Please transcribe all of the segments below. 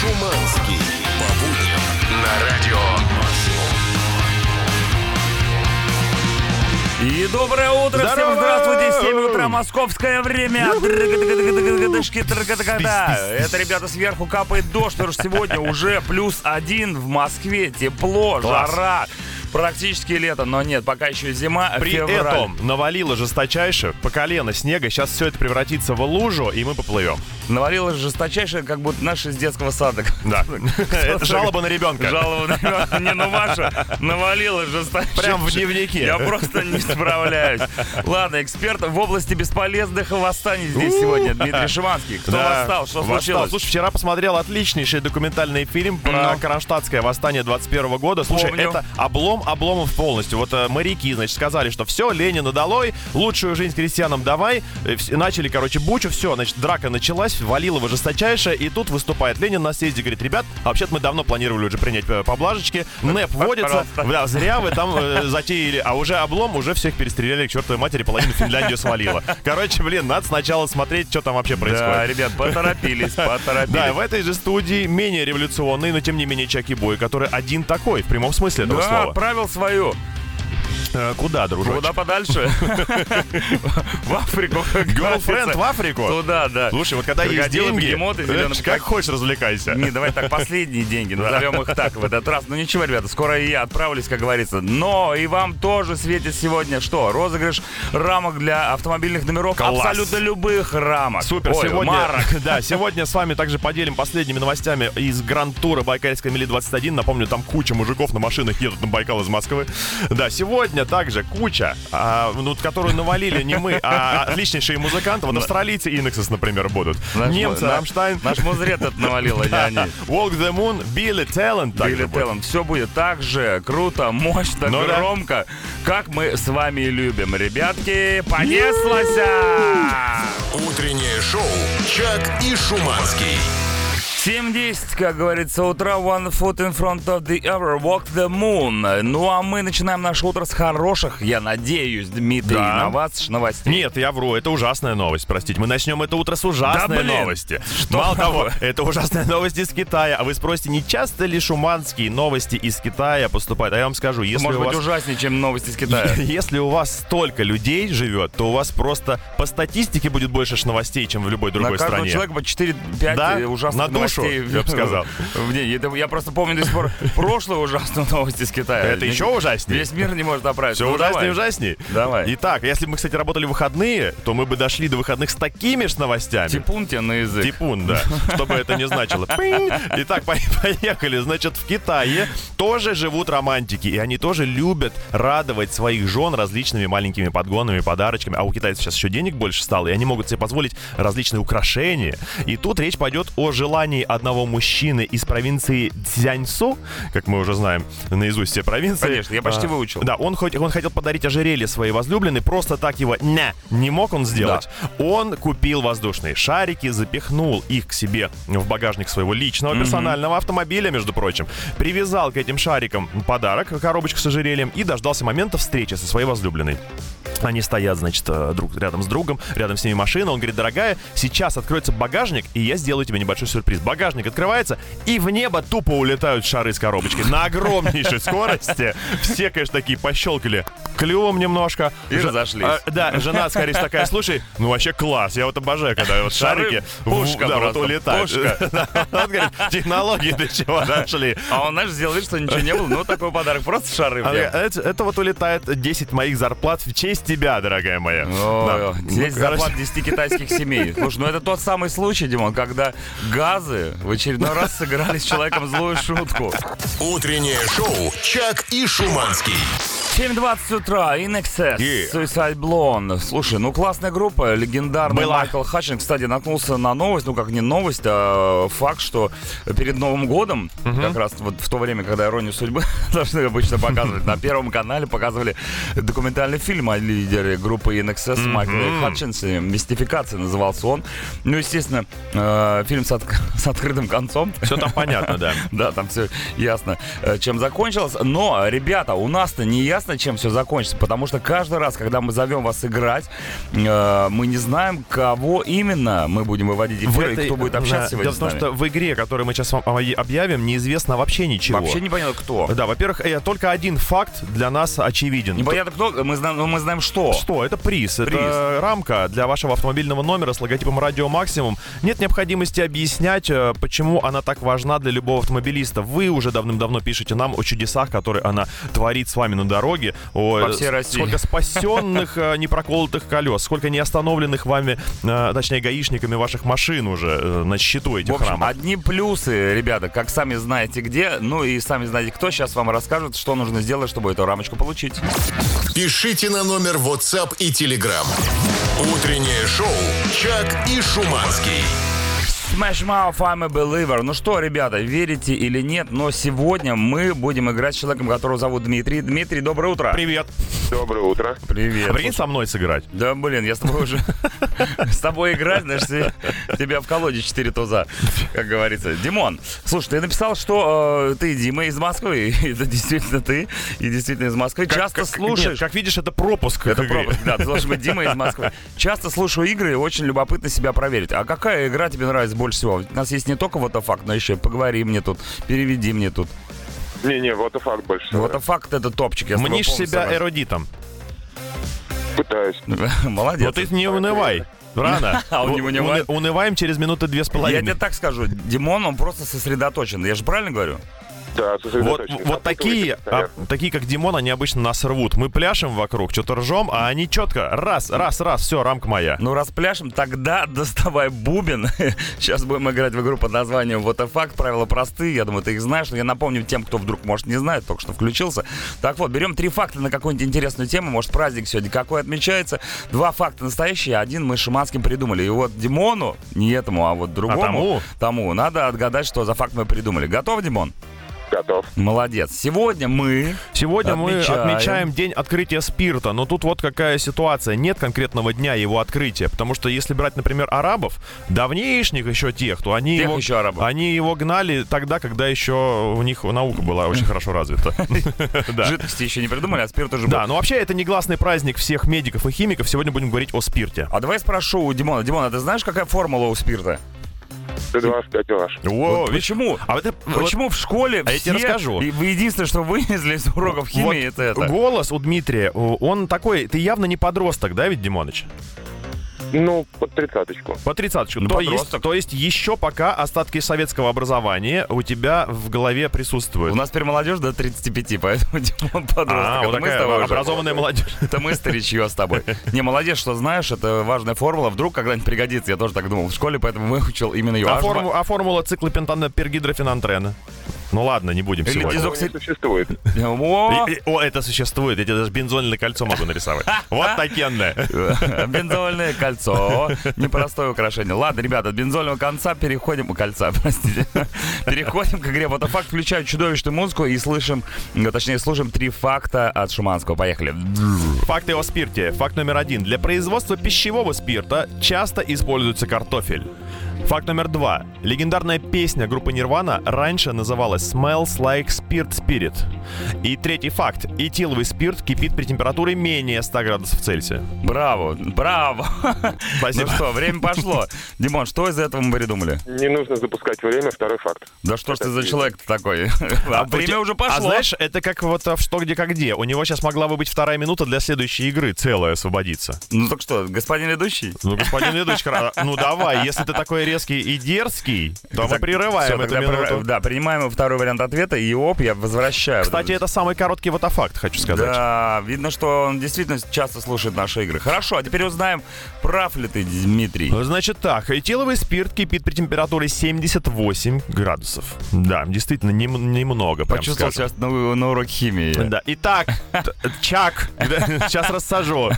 Шуманский. По будням на радио И доброе утро, всем Здорово! здравствуйте, 7 утра, московское время. Это, ребята, сверху капает дождь, потому что сегодня уже плюс один в Москве, тепло, Класс. жара. Практически лето, но нет, пока еще зима, При февраль. этом навалило жесточайше по колено снега. Сейчас все это превратится в лужу, и мы поплывем. Навалилось жесточайшее, как будто наши из детского сада. Да. Это жалоба на ребенка. Жалоба на ребенка. Не, ну Маша навалила жесточайше. Прям в дневнике. Я просто не справляюсь. Ладно, эксперт в области бесполезных восстаний здесь сегодня. Дмитрий Шиманский. Кто восстал? Что случилось? Слушай, вчера посмотрел отличнейший документальный фильм про Ну. Кронштадтское восстание 21 года. Слушай, это облом обломов полностью. Вот э, моряки, значит, сказали, что все, Ленина долой, лучшую жизнь крестьянам давай. Э, Начали, короче, бучу, все, значит, драка началась, Валилова жесточайшая, и тут выступает Ленин на съезде, говорит, ребят, вообще-то мы давно планировали уже принять э, поблажечки, НЭП вводится, да, зря вы там э, затеяли, а уже облом, уже всех перестреляли к чертовой матери, половину Финляндию свалила. Короче, блин, надо сначала смотреть, что там вообще происходит. Да, ребят, поторопились, поторопились. Да, в этой же студии менее революционный, но тем не менее Чаки Бой, который один такой, в прямом смысле этого Да, слова. Отправил свою. Э, Куда, дружочек? Куда подальше? В Африку. Girlfriend в Африку? Туда, да. Слушай, вот когда есть деньги, э, как хочешь развлекайся. Не, давай так, последние деньги, назовем их так в этот раз. Ну ничего, ребята, скоро и я отправлюсь, как говорится. Но и вам тоже светит сегодня что? Розыгрыш рамок для автомобильных номеров. Класс. Абсолютно любых рамок. Супер, Ой, сегодня, марок. да, сегодня с вами также поделим последними новостями из Гранд-тура Байкальской мили 21. Напомню, там куча мужиков на машинах едут на Байкал из Москвы. Да, сегодня также куча, а, ну, которую навалили не мы, а отличнейшие музыканты. Вот австралийцы INXS, например, будут. Наш Немцы, наш- Рамштайн. Наш музрет это навалил, а не они. Walk the Moon, Billy Talent. Billy Talent. Все будет так же круто, мощно, Ну да. громко, как мы с вами любим. Ребятки, понеслась! а! Утреннее шоу «Чак и Шуманский». 7.10, как говорится, утра One foot in front of the other, walk the moon. Ну а мы начинаем наше утро с хороших, я надеюсь, Дмитрий, Да. на вас новостей. Нет, я вру, это ужасная новость, простите. Мы начнем это утро с ужасной Да, блин. новости. Что Мало того, это ужасная новость из Китая. А вы спросите, не часто ли шуманские новости из Китая поступают? А я вам скажу, если Может у быть вас... ужаснее, чем новости из Китая. Если у вас столько людей живет, то у вас просто по статистике будет больше новостей, чем в любой На другой каждого стране. человека по 4-5 Да? ужасных На новостей я бы сказал. я просто помню до сих пор прошлую ужасную новость из Китая. Это еще ужаснее. Весь мир не может оправиться. Все Ну, ужаснее и ужаснее. Давай. Итак, если бы мы, кстати, работали в выходные, то мы бы дошли до выходных с такими же новостями. Типун тебе на язык. Типун, да. Что бы это ни значило. Итак, по- поехали. Значит, в Китае тоже живут романтики. И они тоже любят радовать своих жен различными маленькими подгонами, подарочками. А у китайцев сейчас еще денег больше стало, и они могут себе позволить различные украшения. И тут речь пойдет о желании одного мужчины из провинции Цзяньсу, как мы уже знаем наизусть все провинции. Конечно, я почти А, выучил. Да, он, хоть, он хотел подарить ожерелье своей возлюбленной, просто так его не, не мог он сделать. Он купил воздушные шарики, запихнул их к себе в багажник своего личного персонального автомобиля, между прочим, привязал к этим шарикам подарок, коробочку с ожерельем, и дождался момента встречи со своей возлюбленной. Они стоят, значит, э, друг рядом с другом, рядом с ними машина. Он говорит, дорогая, сейчас откроется багажник, и я сделаю тебе небольшой сюрприз. Багажник открывается, и в небо тупо улетают шары с коробочки на огромнейшей скорости. Все, конечно, такие пощелкали клювом немножко. И Ж- разошлись. а, Да, жена, скорее всего, такая, слушай, ну вообще класс, я вот обожаю, когда вот шарики в- пушка да, вот улетают. пушка. Он говорит, технологии до чего дошли. А он, знаешь, сделал вид, что ничего не было. Ну, такой подарок. Просто шары. Говорит, Это, это вот улетает 10 моих зарплат в честь тебя, дорогая моя. Да. Здесь Ну, короче, зарплат 10 китайских семей. Слушай, ну это тот самый случай, Димон, когда газы в очередной раз сыграли с человеком злую шутку. Утреннее шоу «Чак и Шуманский». 7.20 утра, In Excess, Yeah. Suicide Blonde. Слушай, ну классная группа, легендарный Была. Майкл Хатчин. Кстати, наткнулся на новость, ну как не новость, а факт, что перед Новым годом, как раз вот в то время, когда «Иронию судьбы» должны обычно показывать, на Первом канале показывали документальный фильм о лидере группы In Excess Майкле Хатчинсе. «Мистификация» назывался он. Ну, естественно, э, фильм с, отк- с открытым концом. Все там понятно, да. Да, там все ясно, э, чем закончилось. Но, ребята, у нас-то не ясно, чем все закончится, потому что каждый раз, когда мы зовем вас играть, э, мы не знаем, кого именно мы будем выводить в эфир и кто будет общаться сегодня Дело в том, что в игре, которую мы сейчас вам объявим, неизвестно вообще ничего. Вообще непонятно кто. Да, во-первых, э, только один факт для нас очевиден. Непонятно кто, мы знаем, мы знаем что. Что? Это приз. Приз. Это рамка для вашего автомобильного номера с логотипом Радио Максимум. Нет необходимости объяснять, э, почему она так важна для любого автомобилиста. Вы уже давным-давно пишете нам о чудесах, которые она творит с вами на дороге. О, По всей России. Сколько спасенных, э, непроколотых колес, сколько не остановленных вами, э, точнее, гаишниками ваших машин уже э, на счету этих В общем, рамок. одни плюсы, ребята, как сами знаете где, ну и сами знаете кто, сейчас вам расскажет, что нужно сделать, чтобы эту рамочку получить. Пишите на номер WhatsApp и Telegram. Утреннее шоу «Чак и Шуманский». Smash Mouth, I'm a Believer. Ну что, ребята, верите или нет, но сегодня мы будем играть с человеком, которого зовут Дмитрий. Дмитрий, доброе утро. Привет. Доброе утро. Привет. А прикинь со мной сыграть? Да, блин, я с тобой уже... С тобой играть, знаешь, тебя в колоде 4 туза, как говорится. Димон, слушай, ты написал, что э, ты Дима из Москвы. Это действительно ты. И действительно из Москвы. Часто слушаешь... Как видишь, это пропуск. Это пропуск, да, ты должен быть Дима из Москвы. Часто слушаю игры и очень любопытно себя проверить. А какая игра тебе нравится больше всего? У нас есть не только вот факт, но еще и поговори мне тут, переведи мне тут. Не-не, вот и факт больше. всего. Вот факт это топчик. я Мнишь себя согласен. эрудитом. Пытаюсь. Молодец. Но ты не унывай. Рано. А он не У- унывает? уны- Унываем через минуты две с Я тебе половиной. так скажу, Димон, он просто сосредоточен. Я же правильно говорю? Да, Вот, вот такие, а, такие, как Димон, они обычно нас рвут. Мы пляшем вокруг, что-то ржем, а они четко, раз, раз, раз, все, рамка моя. Ну, раз пляшем, тогда доставай бубен. Сейчас будем играть в игру под названием Вот и факт. Правила простые, я думаю, ты их знаешь. Но я напомню тем, кто вдруг, может, не знает, только что включился. Так вот, берем три факта на какую-нибудь интересную тему. Может, праздник сегодня какой отмечается. Два факта настоящие, один мы с Шиманским придумали. И вот Димону, не этому, а вот другому, тому? тому надо отгадать, что за факт мы придумали. Готов, Димон? Готов. Молодец. Сегодня мы Сегодня мы Отмечаем. отмечаем день открытия спирта, но тут вот какая ситуация. Нет конкретного дня его открытия, потому что если брать, например, арабов, давнейшних еще тех, то они, Тех его, еще арабов. они его гнали тогда, когда еще у них наука была очень хорошо развита. Жидкости еще не придумали, а спирт уже был. Да, но вообще это негласный праздник всех медиков и химиков. Сегодня будем говорить о спирте. А давай спрошу у Димона. Димон, а ты знаешь, какая формула у спирта? Т2 в 5 ваш. О, Вот почему? А вот это- Почему в школе А я тебе расскажу. и Вы единственное, что вынесли из уроков химии, Вот это это. голос у Дмитрия, он такой, ты явно не подросток, да, ведь, Димоныч? Ну, под тридцаточку. По тридцаточку. То, есть, то есть еще пока остатки советского образования у тебя в голове присутствуют. У нас теперь молодежь до 35, поэтому Димон подросток. а, Это вот мы с такая уже- образованная молодежь. Это мы старичье с тобой. Не, молодец, что знаешь, это важная формула. Вдруг когда-нибудь пригодится. Я тоже так думал в школе, поэтому выучил именно ее. А, форму- а формула цикла пентана пергидрофенантрена? Ну ладно, не будем Или сегодня. не существует. О, И- и- О, это существует. Я тебе даже бензольное кольцо могу нарисовать. Вот такенное. Бензольное кольцо. Непростое украшение. Ладно, ребята, от бензольного конца переходим... Кольца, простите. Переходим к игре Вот факт. Включаю чудовищную музыку и слышим... ну, Точнее, слушаем три факта от Шуманского. Поехали. Факты о спирте. Факт номер один. Для производства пищевого спирта часто используется картофель. Факт номер два. Легендарная песня группы Nirvana раньше называлась Smells Like Spirit Spirit. И третий факт. Этиловый спирт кипит при температуре менее 100 градусов Цельсия. Браво, браво. Спасибо. Ну что, время пошло. Димон, что из этого мы придумали? Не нужно запускать время, второй факт. Да что ж ты за человек такой? А время уже А пошло. знаешь, это как вот а, в «Что, где, как где». У него сейчас могла бы быть вторая минута для следующей игры, целая освободиться. Ну так что, господин ведущий? Ну, господин ведущий, ну давай, если ты такой резкий и дерзкий, то мы прерываем всё, эту тогда минуту. Да, принимаем второй вариант ответа, и оп, я возвращаю. Кстати, это самый короткий ватафакт, хочу сказать. Да, видно, что он действительно часто слушает наши игры. Хорошо, а теперь узнаем, прав ли ты, Дмитрий. Значит так, этиловый спирт кипит при температуре 78 градусов. Да, действительно, нем- немного, прям Почувствовал скажем. сейчас на, на урок химии. Да. Итак, т- Чак, сейчас рассажу.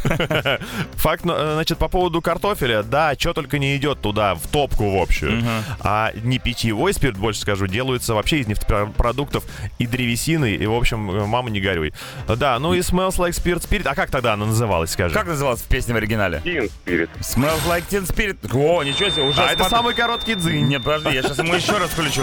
Факт, ну, э, значит, по поводу картофеля, да, что только не идет туда, в топку в общую. А не питьевой спирт, больше скажу, делаются вообще из нефтепродуктов и древесины, и, в общем, э, мама, не горюй. Да, ну и Smells Like Spirit Spirit, а как тогда она называлась, скажи? Как называлась песня в оригинале? Teen Spirit. Smells like teen spirit. О, ничего себе, уже А это смотри- самый короткий дзынь. Нет, подожди, я сейчас ему еще раз включу.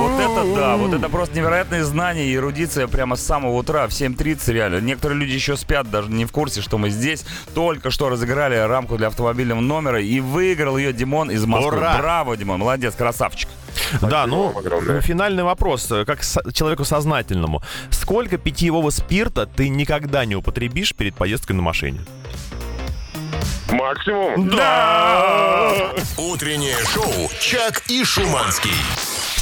Вот это да, вот это просто невероятные знания и эрудиция прямо с самого утра в 7.30 реально. Некоторые люди еще спят, даже не в курсе, что мы здесь. Только что разыграли рамку для автомобильного номера и выиграл ее Димон из Москвы. Ура! Браво, Димон, молодец, красавчик. Да, ну, огромное. финальный вопрос, э, как со- человеку сознательному. Сколько питьевого спирта ты никогда не употребишь перед поездкой на машине? Максимум? Да! Утреннее шоу «Чак и Шуманский».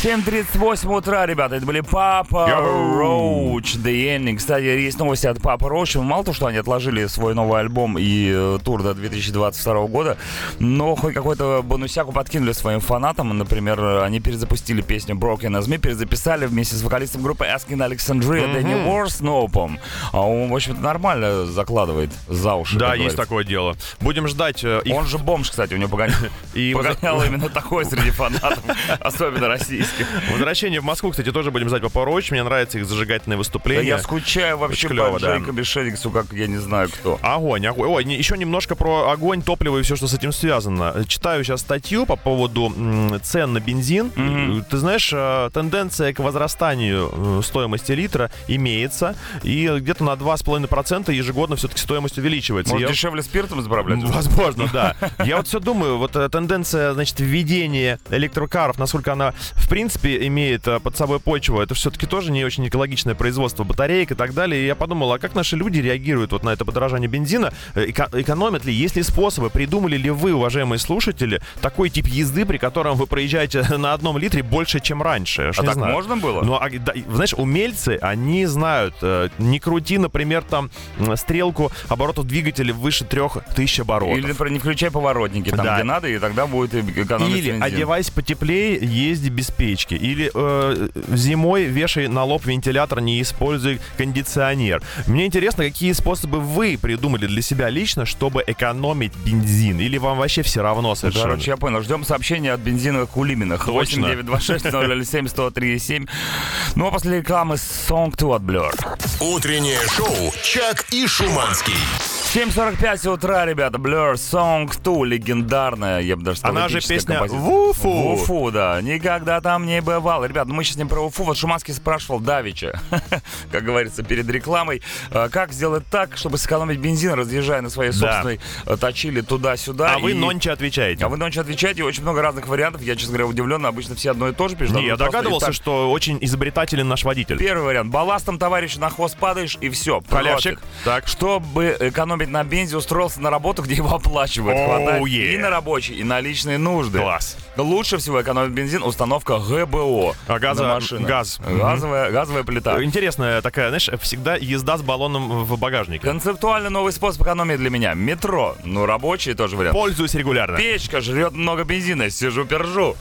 7.38 утра, ребята, это были Папа. Роуч, The Ending. Кстати, есть новости от Папа Роуча. Мало то, что они отложили свой новый альбом и э, тур до 2022 года, но хоть какой-то бонусяку подкинули своим фанатам. Например, они перезапустили песню Broken As Me, перезаписали вместе с вокалистом группы Asking Alexandria Дэнни Уорснопом. А он, в общем-то, нормально закладывает за уши. Да, есть говорится. такое дело. Будем ждать э, их Он же бомж, кстати, у него погонял, И погонял именно такой среди фанатов, особенно российских. Возвращение в Москву, кстати, тоже будем ждать по Роуч. Мне нравятся их зажигательные Да выступления. я скучаю вообще клево, по да. Джейкобе Шениксу, как я не знаю кто. Огонь, огонь. Ой, еще немножко про огонь, топливо и все, что с этим связано. Читаю сейчас статью по поводу цен на бензин. Мгм. Ты знаешь, э, тенденция к возрастанию э, стоимости литра имеется, и где-то на 2,5% ежегодно все-таки стоимость увеличивается. Может, Я- дешевле спиртом заправлять? Возможно, да. Я вот все думаю, вот э, тенденция, значит, введения электрокаров, насколько она, в принципе, имеет э, под собой почву, это все-таки тоже не очень экологичное производство батареек и так далее. И я подумал, а как наши люди реагируют вот на это подорожание бензина? Э, эко- экономят ли? Есть ли способы? Придумали ли вы, уважаемые слушатели, такой тип езды, при котором вы проезжаете на одном литре больше, чем раньше? А так знаю. можно было? Ну, а, да, знаешь, умельцы, они знают, э, не крути, например, там стрелку оборотов двигателя выше 3000 оборотов. Или, например, не включай поворотники там, Да. где надо, и тогда будет экономить Или бензин. одевайся потеплее, езди без печки. Или э, зимой вешай на лоб вентилятор, не используй кондиционер. Мне интересно, какие способы вы придумали для себя лично, чтобы экономить бензин? Или вам вообще все равно совершенно? Короче, я понял. Ждем сообщения от бензиновых кулиминах. Точно. 8926 007 137. Ну а после рекламы Song 2 от Blur. Утреннее шоу «Чак и Шуманский». 7.45 утра, ребята. Blur Song 2 легендарная, я бы даже сказал, Она же песня композиция. «Вуфу». Вуфу, да. Никогда там не бывало. Ребят, мы сейчас не про Уфу. Вот Шуманский спрашивал Давича, как говорится, перед рекламой, э, как сделать так, чтобы сэкономить бензин, разъезжая на своей Да. собственной э, точили туда-сюда. А вы и- нонче отвечаете. А вы ночью отвечаете, очень много разных вариантов. Я, честно говоря, удивлен. Обычно все одно и то же пишут. а Не, вы я догадывался, так- что очень изобретателен наш водитель. Первый вариант. Балластом, товарищ, на хвост падаешь, и все. Халявщик. Так. Чтобы экономить на бензе, устроился на работу, где его оплачивают. Хватает yeah. и на рабочий, и на личные нужды. Класс. Лучше всего экономит бензин установка ГБО А, газа- на машинах. газ. Газовая, газовая плита. Интересная такая, знаешь, всегда езда с баллоном в багажнике. Концептуально новый способ экономии для меня. Метро. Ну, рабочий тоже вариант. Пользуюсь регулярно. Печка жрет много бензина, сижу, пержу.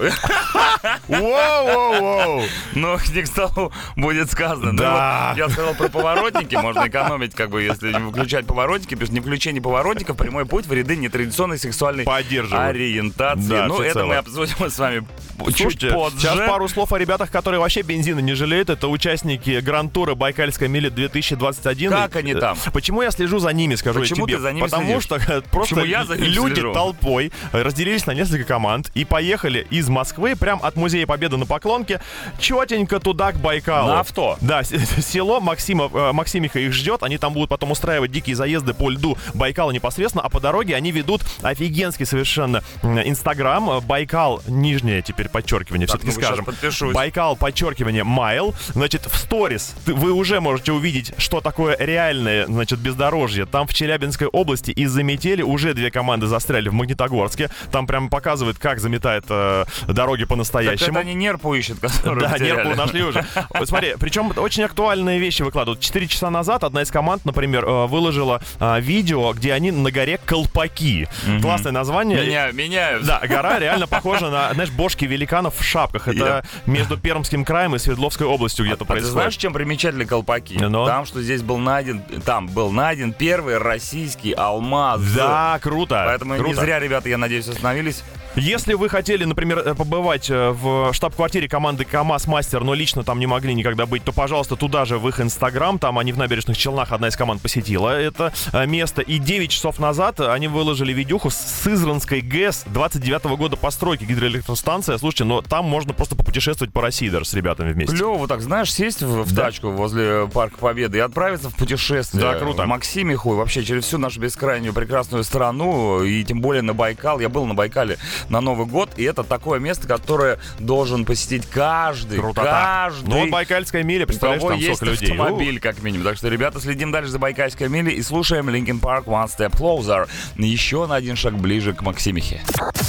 Воу-воу-воу. Ну, не к столу будет сказано. Ну, Да. я сказал про поворотники, можно экономить, как бы, если не включать поворотники, что не включение поворотников прямой путь в ряды нетрадиционной сексуальной ориентации. Да, ну, это всецело. мы обсудим с вами Слушайте, позже. сейчас пару слов о ребятах, которые вообще бензина не жалеют. Это участники Гран-тура Байкальская миля 2021. Как они Э, там? Почему я слежу за ними, скажу Почему я тебе? ты за ними Потому следишь? что э, просто Почему я за ними люди слежу? толпой разделились на несколько команд и поехали из Москвы прям от Музея Победы на Поклонке четенько туда, к Байкалу. На авто? Да, с- село Максима, э, Максимиха их ждет. Они там будут потом устраивать дикие заезды по льду Байкала непосредственно, а по дороге они ведут офигенский совершенно Инстаграм. Байкал, нижнее теперь подчеркивание, Так, все-таки щас скажем. подпишусь. Байкал, подчеркивание, майл. Значит, в сторис вы уже можете увидеть, что такое реальное, значит, бездорожье. Там в Челябинской области из-за метели уже две команды застряли в Магнитогорске. Там прям показывают, как заметает э, дороги Так по-настоящему. это они нерпу ищут, который Да, потеряли. нерпу нашли уже. Вот смотри, причем очень актуальные вещи выкладывают. Четыре часа назад одна из команд, например, э, выложила э, видео, где они на горе Колпаки. Классное название. Меняю, меняю. Да, гора реально похожа на, знаешь, бошки великанов в шапках. Это между Пермским краем и Свердловской областью где-то А ты происходит. знаешь, чем примечательны колпаки? Ну? Там, что здесь был найден, там был найден первый российский алмаз. Да, круто. Поэтому круто. не зря, ребята, я надеюсь, остановились. Если вы хотели, например, э, побывать э, в штаб-квартире команды КАМАЗ Мастер, но лично там не могли никогда быть, то, пожалуйста, туда же в их инстаграм. Там они в набережных Челнах, одна из команд посетила это э, место. И 9 часов назад они выложили видюху с Сызранской ГЭС 29 года постройки гидроэлектростанция. Слушайте, но там можно просто попутешествовать по России даже с ребятами вместе. Клево, вот так, знаешь, сесть в, в Да. тачку возле Парка Победы и отправиться в путешествие. Да, круто. Максимиху вообще через всю нашу бескрайнюю прекрасную страну, и тем более на Байкал. Я был на Байкале на Новый год, и это такое место, которое должен посетить каждый. Круто так. каждый. Ну вот Байкальская миля, представляешь, там есть сколько людей. автомобиль, как минимум. Так что, ребята, следим дальше за Байкальской милей и слушаем Linkin Park One Step Closer. Еще на один шаг ближе к Максимихе.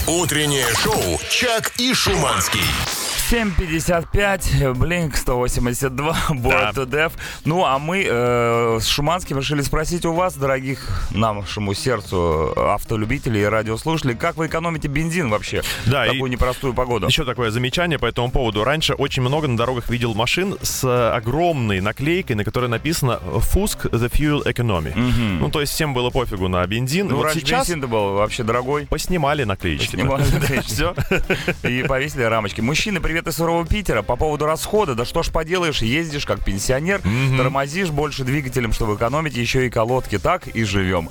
Утреннее шоу «Чак и Шуманский». 7.55, Blink 182, Bored to Death. Ну, а мы э, с Шуманским решили спросить у вас, дорогих нашему сердцу автолюбителей и радиослушателей, как вы экономите бензин вообще Да, в такую непростую погоду? Еще такое замечание по этому поводу. Раньше очень много на дорогах видел машин с э, огромной наклейкой, на которой написано «Фуск the Fuel Economy». Ну, то есть всем было пофигу на бензин. Ну, вот раньше сейчас бензин был вообще дорогой. поснимали наклеечки. Поснимали наклеечки. Все. И повесили рамочки. Мужчины, привет из сурового Питера. По поводу расхода, да что ж поделаешь, ездишь как пенсионер, тормозишь больше двигателем, чтобы экономить еще и колодки. Так и живем.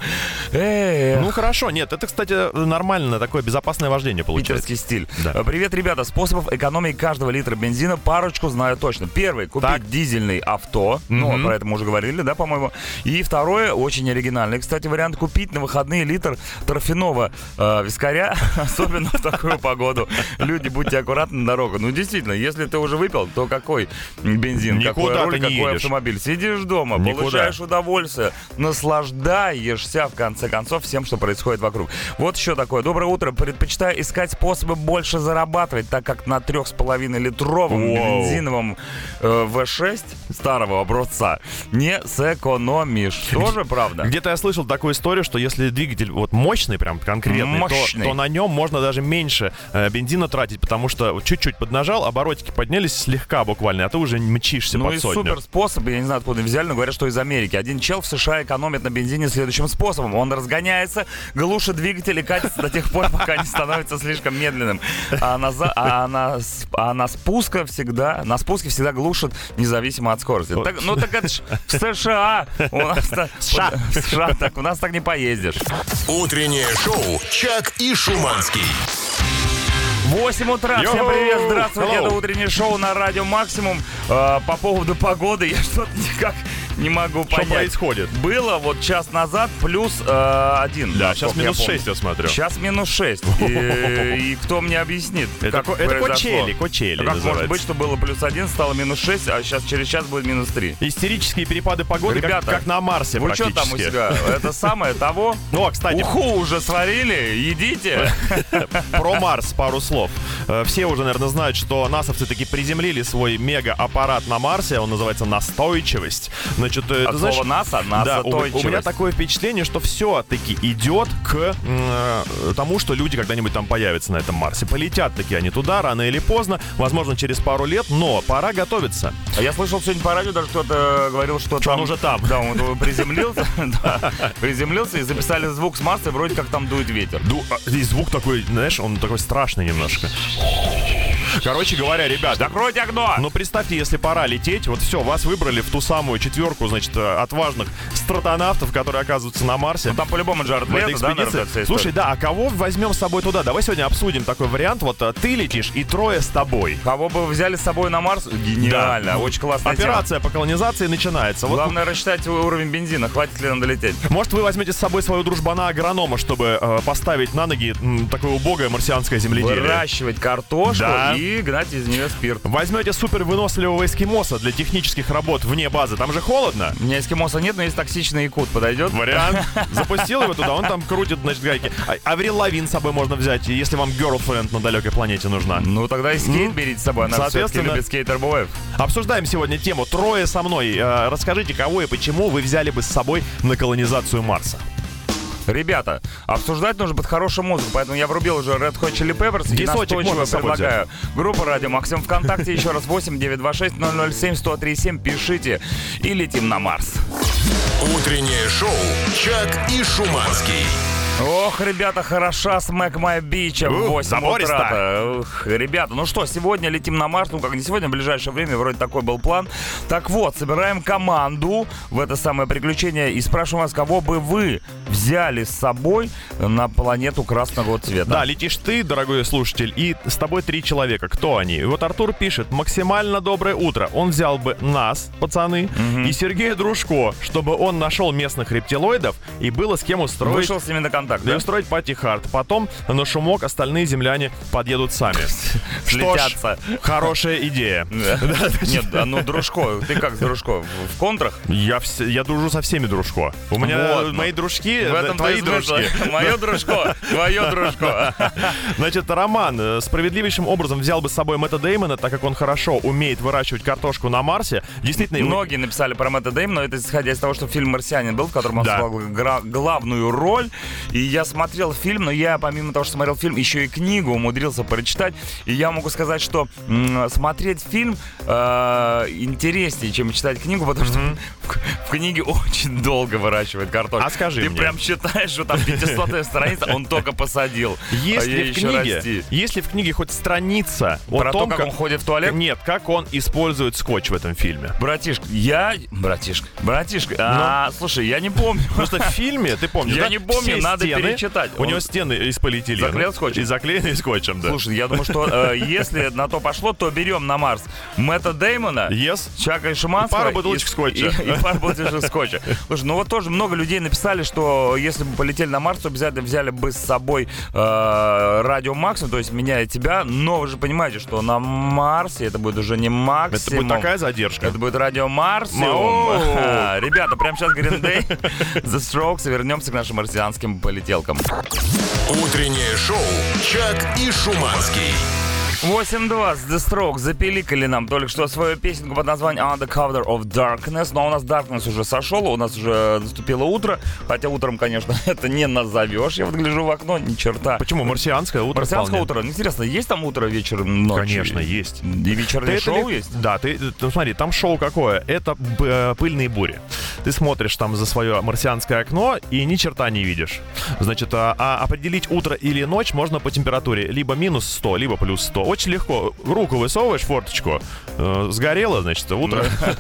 Эх. Ну, хорошо. Нет, это, кстати, нормально, такое безопасное вождение получается. Питерский стиль. Да. Э, Привет, ребята. Способов экономии каждого литра бензина парочку знаю точно. Первый купить Так. дизельный авто. Ну, Мгм. про это мы уже говорили, да, по-моему. И второе, очень оригинальный, кстати, вариант купить на выходные литр торфяного э, вискаря, особенно в такую погоду. Люди, будьте аккуратны на дорогах. Ну, действительно, если ты уже выпил, то какой бензин, какой Никуда руль, ты не какой едешь. автомобиль. Сидишь дома, Никуда. получаешь удовольствие, наслаждаешься, в конце концов, всем, что происходит вокруг. Вот еще такое. Доброе утро. Предпочитаю искать способы больше зарабатывать, так как на 3,5-литровом Воу. бензиновом э, V6 старого образца не сэкономишь. Тоже правда? Где-то я слышал такую историю, что если двигатель вот мощный, прям конкретный, то- Мощный. То, на нем можно даже меньше э, бензина тратить, потому что чуть-чуть поднажал, оборотики поднялись слегка буквально, а ты уже мчишься Ну под и сотню. супер способ, я не знаю, откуда взяли, но говорят, что из Америки. Один чел в США экономит на бензине следующим способом. Он разгоняется, глушит двигатель и катится до тех пор, пока не становится слишком медленным. А на, за- а на, а на спуска всегда, на спуске всегда глушит, независимо от скорости. Так- ну так это ж в США. У нас так- США. в США так, у нас так не поездишь. Утреннее шоу «Чак и Шуманский». 8 утра, всем привет, здравствуйте, Hello! это утреннее шоу на Радио Максимум. Э, по поводу погоды. Я что-то никак не могу Что понять. происходит? Было вот час назад плюс э, один. Да, сейчас я минус помню. 6, я смотрю. Сейчас минус 6. И, и кто мне объяснит, Это, как это качели, качели Как может называется. быть, что было плюс один, стало минус 6, а сейчас через час будет минус 3? Истерические перепады погоды, как- Ребята, как, на Марсе Вы что там у себя? Это самое того? Ну, а, кстати, Уху уже сварили, едите. про Марс пару слов. Э, Все уже, наверное, знают, что насовцы таки приземлили свой мега-аппарат на Марсе. Он называется «Настойчивость». Значит, э, От ты знаешь, слова НАСА, Да, у, у меня такое впечатление, что все-таки идет к э, тому, что люди когда-нибудь там появятся на этом Марсе. Полетят таки они туда, рано или поздно, возможно, через пару лет, но пора готовиться. А я слышал сегодня по радио, даже кто-то говорил, что, Что там... он уже там. Да, он приземлился, приземлился и записали звук с Марса, вроде как там дует ветер. А, и звук такой, знаешь, он такой страшный немножко. Короче говоря, ребят, Закройте окно! Ну, представьте, если пора лететь, вот все, вас выбрали в ту самую четверку, значит, э, отважных стратонавтов, которые оказываются на Марсе. Ну, там по-любому Джаред Лето, да, наверное? Слушай, да, а кого возьмем с собой туда? Давай сегодня обсудим такой вариант. Вот э, ты летишь и трое с тобой. Кого бы взяли с собой на Марс? Гениально, Да. очень классная тема. Операция по колонизации начинается. Вот, Главное рассчитать уровень бензина, хватит ли нам долететь. может, вы возьмете с собой своего дружбана-агронома, чтобы э, поставить на ноги м, такое убогое марсианское земледелие. Выращивать картошку Да. и гнать из нее спирт. Возьмете супер выносливого эскимоса для технических работ вне базы. Там же холодно. У меня эскимоса нет, но есть токсичный якут. Подойдет? Вариант. Запустил его туда, он там крутит, значит, гайки. А- Аврил Лавин с собой можно взять, если вам girlfriend на далекой планете нужна. Ну тогда и скейт берите с собой, она все-таки Соответственно- любит скейтер-боев. Обсуждаем сегодня тему «Трое со мной». Э, Расскажите, кого и почему вы взяли бы с собой на колонизацию Марса. Ребята, обсуждать нужно под хорошую музыку, поэтому я врубил уже Red Hot Chili Peppers и настойчиво предлагаю. Группа Радио Максим ВКонтакте, еще раз 8 926 007 1037, пишите и летим на Марс. Утреннее шоу «Чак и Шуманский». Ох, ребята, хороша смэк моя бича в Ух, 8 забористо. утра. Ух, ребята, ну что, сегодня летим на Марс, ну как не сегодня, в ближайшее время, вроде такой был план. Так вот, собираем команду в это самое приключение и спрашиваем вас, кого бы вы взяли с собой на планету красного цвета. Да, летишь ты, дорогой слушатель, и с тобой три человека. Кто они? И вот Артур пишет, максимально доброе утро. Он взял бы нас, пацаны, и Сергея Дружко, чтобы он нашел местных рептилоидов и было с кем устроить... Вышел с ними на контакт, Да и устроить party hard. Потом на шумок остальные земляне подъедут сами. Слетятся. хорошая идея. Нет, а ну, Дружко, ты как Дружко? В контрах? Я, я дружу со всеми дружко. У меня мои дружки, твои дружки. Мое дружко, твое дружко. Значит, Роман э, справедливейшим образом взял бы с собой Мэтта Деймона, так как он хорошо умеет выращивать картошку на Марсе. Действительно, Многие написали про Мэтта Дэймона, но это исходя из того, что фильм «Марсианин» был, в котором он сыграл гра- главную роль. И я смотрел фильм, но я, помимо того, что смотрел фильм, еще и книгу умудрился прочитать. И я могу сказать, что смотреть фильм э, интереснее, чем читать книгу, потому что в, в книге очень долго выращивает картошку. А скажи Ты мне. прям считаешь, что там 500 страница, он только посадил. а Если ей в книге, расти. если в книге хоть страница о Про то, том, как он ходит в туалет? Нет, как он использует скотч в этом фильме. Братишка, я... Братишка, братишка, а, слушай, я не помню. Просто в фильме, ты помнишь, Я да, не помню, надо стены, перечитать. У Он него стены из полиэтилена. заклеил скотчем? И заклеены скотчем, да. Слушай, я думаю, что э, если на то пошло, то берем на Марс Мэтта Деймона, Yes. Чака и Шиманского. И пару бутылочек скотча. И, и пару бутылочек скотча. Слушай, ну вот тоже много людей написали, что если бы полетели на Марс, то обязательно взяли бы с собой э, радио Максимум, то есть меня и тебя. Но вы же понимаете, что на Марсе это будет уже не Это максимум. будет такая задержка. Это будет радио Марсиум. Ага. Ребята, прямо сейчас Day, The Strokes, и вернемся к нашим марсианским полетелкам. Утреннее шоу «Чак и Шуманский». 8.20 The Strokes запиликали нам только что свою песенку под названием On the Cover of Darkness. Но у нас Darkness уже сошел, у нас уже наступило утро. Хотя утром, конечно, это не назовешь. Я вот гляжу в окно, ни черта. Почему? Марсианское утро Марсианское вполне. утро. Интересно, есть там утро, вечер, ночь? Конечно, есть. И Ты вечернее это шоу ли- есть? Да, ты, ну, смотри, там шоу какое? Это э, пыльные бури. Ты смотришь там за свое марсианское окно и ни черта не видишь. Значит, а, а определить утро или ночь можно по температуре либо минус 100, либо плюс 100. Очень легко. Руку высовываешь, форточку, э, сгорело, значит, утро.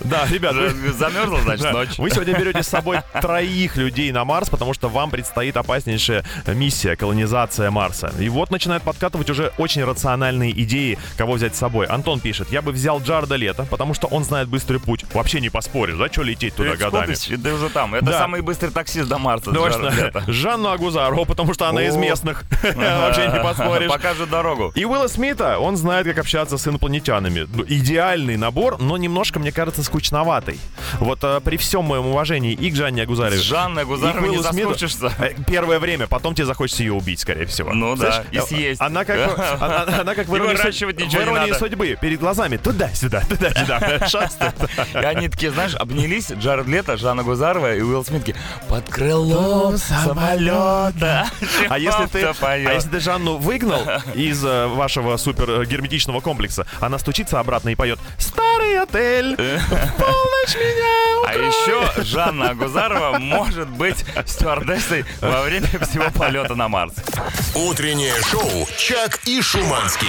Да, ребят, вы- Замерзла, значит, да. ночь. Вы сегодня берете с собой троих людей на Марс, потому что вам предстоит опаснейшая миссия, колонизация Марса. И вот начинают подкатывать уже очень рациональные идеи, кого взять с собой. Антон пишет, я бы взял Джарда Лето, потому что он знает быстрый путь. Вообще не поспоришь, да, что лететь туда годами. ты уже там. Это Да. самый быстрый таксист до Марса. Точно. Жанну Агузарову, потому что она из местных. Вообще не поспоришь. Покажет дорогу. И Уилла Смита, он знает, как общаться с инопланетянами. Ну, Идеальный набор, но немножко, мне кажется, скучноватый. Вот э, при всем моем уважении и к Жанне Жанной и Гузаровой не Смиту, э, Первое время, потом тебе захочется ее убить, скорее всего. Ну да, Знаешь, и э, съесть. Она как, она, она как в И иронии, выращивать в иронии надо. судьбы. Перед глазами туда-сюда, туда-сюда. шастает. И они такие, знаешь, обнялись, Джаред Лето, Жанна Гузарова и Уилл Смит такие, под крылом самолета. А если ты, Чехов-то поет». а если ты Жанну выгнал из э, вашего супер э, герметичного комплекса, она стучится обратно и поет «Старый отель, полночь меня А еще Жанна Агузарова может быть стюардессой во время всего полета на Марс. Утреннее шоу «Чак и Шуманский».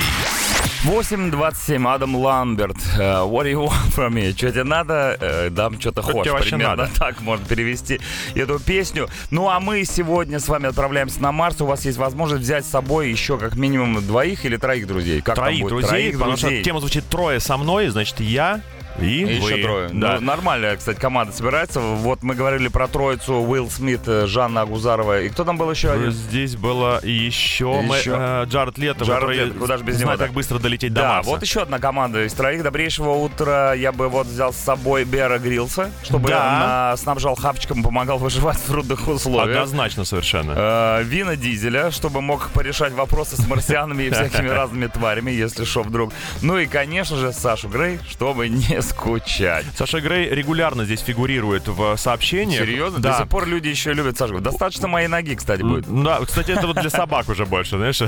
8.27, Адам Ламберт. э, What do you want from me? Что тебе надо? Э, Дам что-то Что хочешь. тебе вообще Примерно надо? так можно перевести эту песню. Ну, а мы сегодня с вами отправляемся на Марс. У вас есть возможность взять с собой еще как минимум двоих или троих друзей. Как там Троих друзей, Троих потому что тема звучит трое со мной, значит, я и, И еще трое. Да. Ну, нормальная, кстати, команда собирается. Вот мы говорили про троицу Уилл Смит, э, Жанна Агузарова. И кто там был еще один? Здесь было еще, мы, Еще. э, Джаред Лето, Джаред Лето, куда ж без него-то? как быстро долететь до Да, Марса. вот еще одна команда из троих. Добрейшего утра я бы вот взял с собой Бера Грилса, чтобы Да. он снабжал хавчиком, помогал выживать в трудных условиях. Однозначно совершенно. Э, Вина Дизеля, чтобы мог порешать вопросы с марсианами и всякими разными тварями, если шо вдруг. Ну и, конечно же, Сашу Грей, чтобы не скучать. Саша Грей регулярно здесь фигурирует в сообщениях. Серьезно? Да. До сих пор люди еще любят Сашу. Достаточно моей ноги, кстати, будет. Да, кстати, это вот для собак уже больше, знаешь.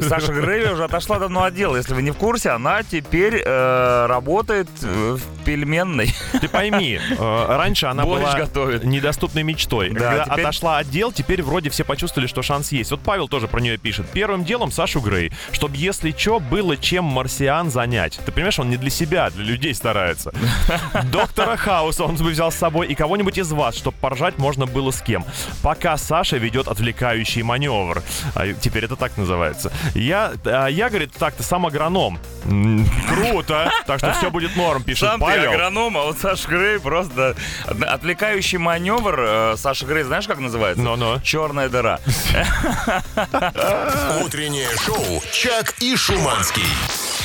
Саша Грей уже отошла давно от дела. Если вы не в курсе, она теперь э, работает э, в пельменной. Ты пойми, э, раньше она Борщ была готовит. недоступной мечтой. Да, Когда теперь- отошла от дел, теперь вроде все почувствовали, что шанс есть. Вот Павел тоже про нее пишет. Первым делом Сашу Грей, чтобы, если что, было чем марсиан занять. Ты понимаешь, он не для себя, а для людей старается. Доктора Хауса он бы взял с собой и кого-нибудь из вас, чтобы поржать можно было с кем. Пока Саша ведет отвлекающий маневр. А, теперь это так называется. Я, а, я говорит, так-то сам агроном. Круто. Так что все будет норм, пишет Сам ты Павел. агроном, а вот Саша Грей просто... Отвлекающий маневр э, Саша Грей, знаешь, как называется? Ну-ну. Черная дыра. Утреннее шоу «Чак и Шуманский».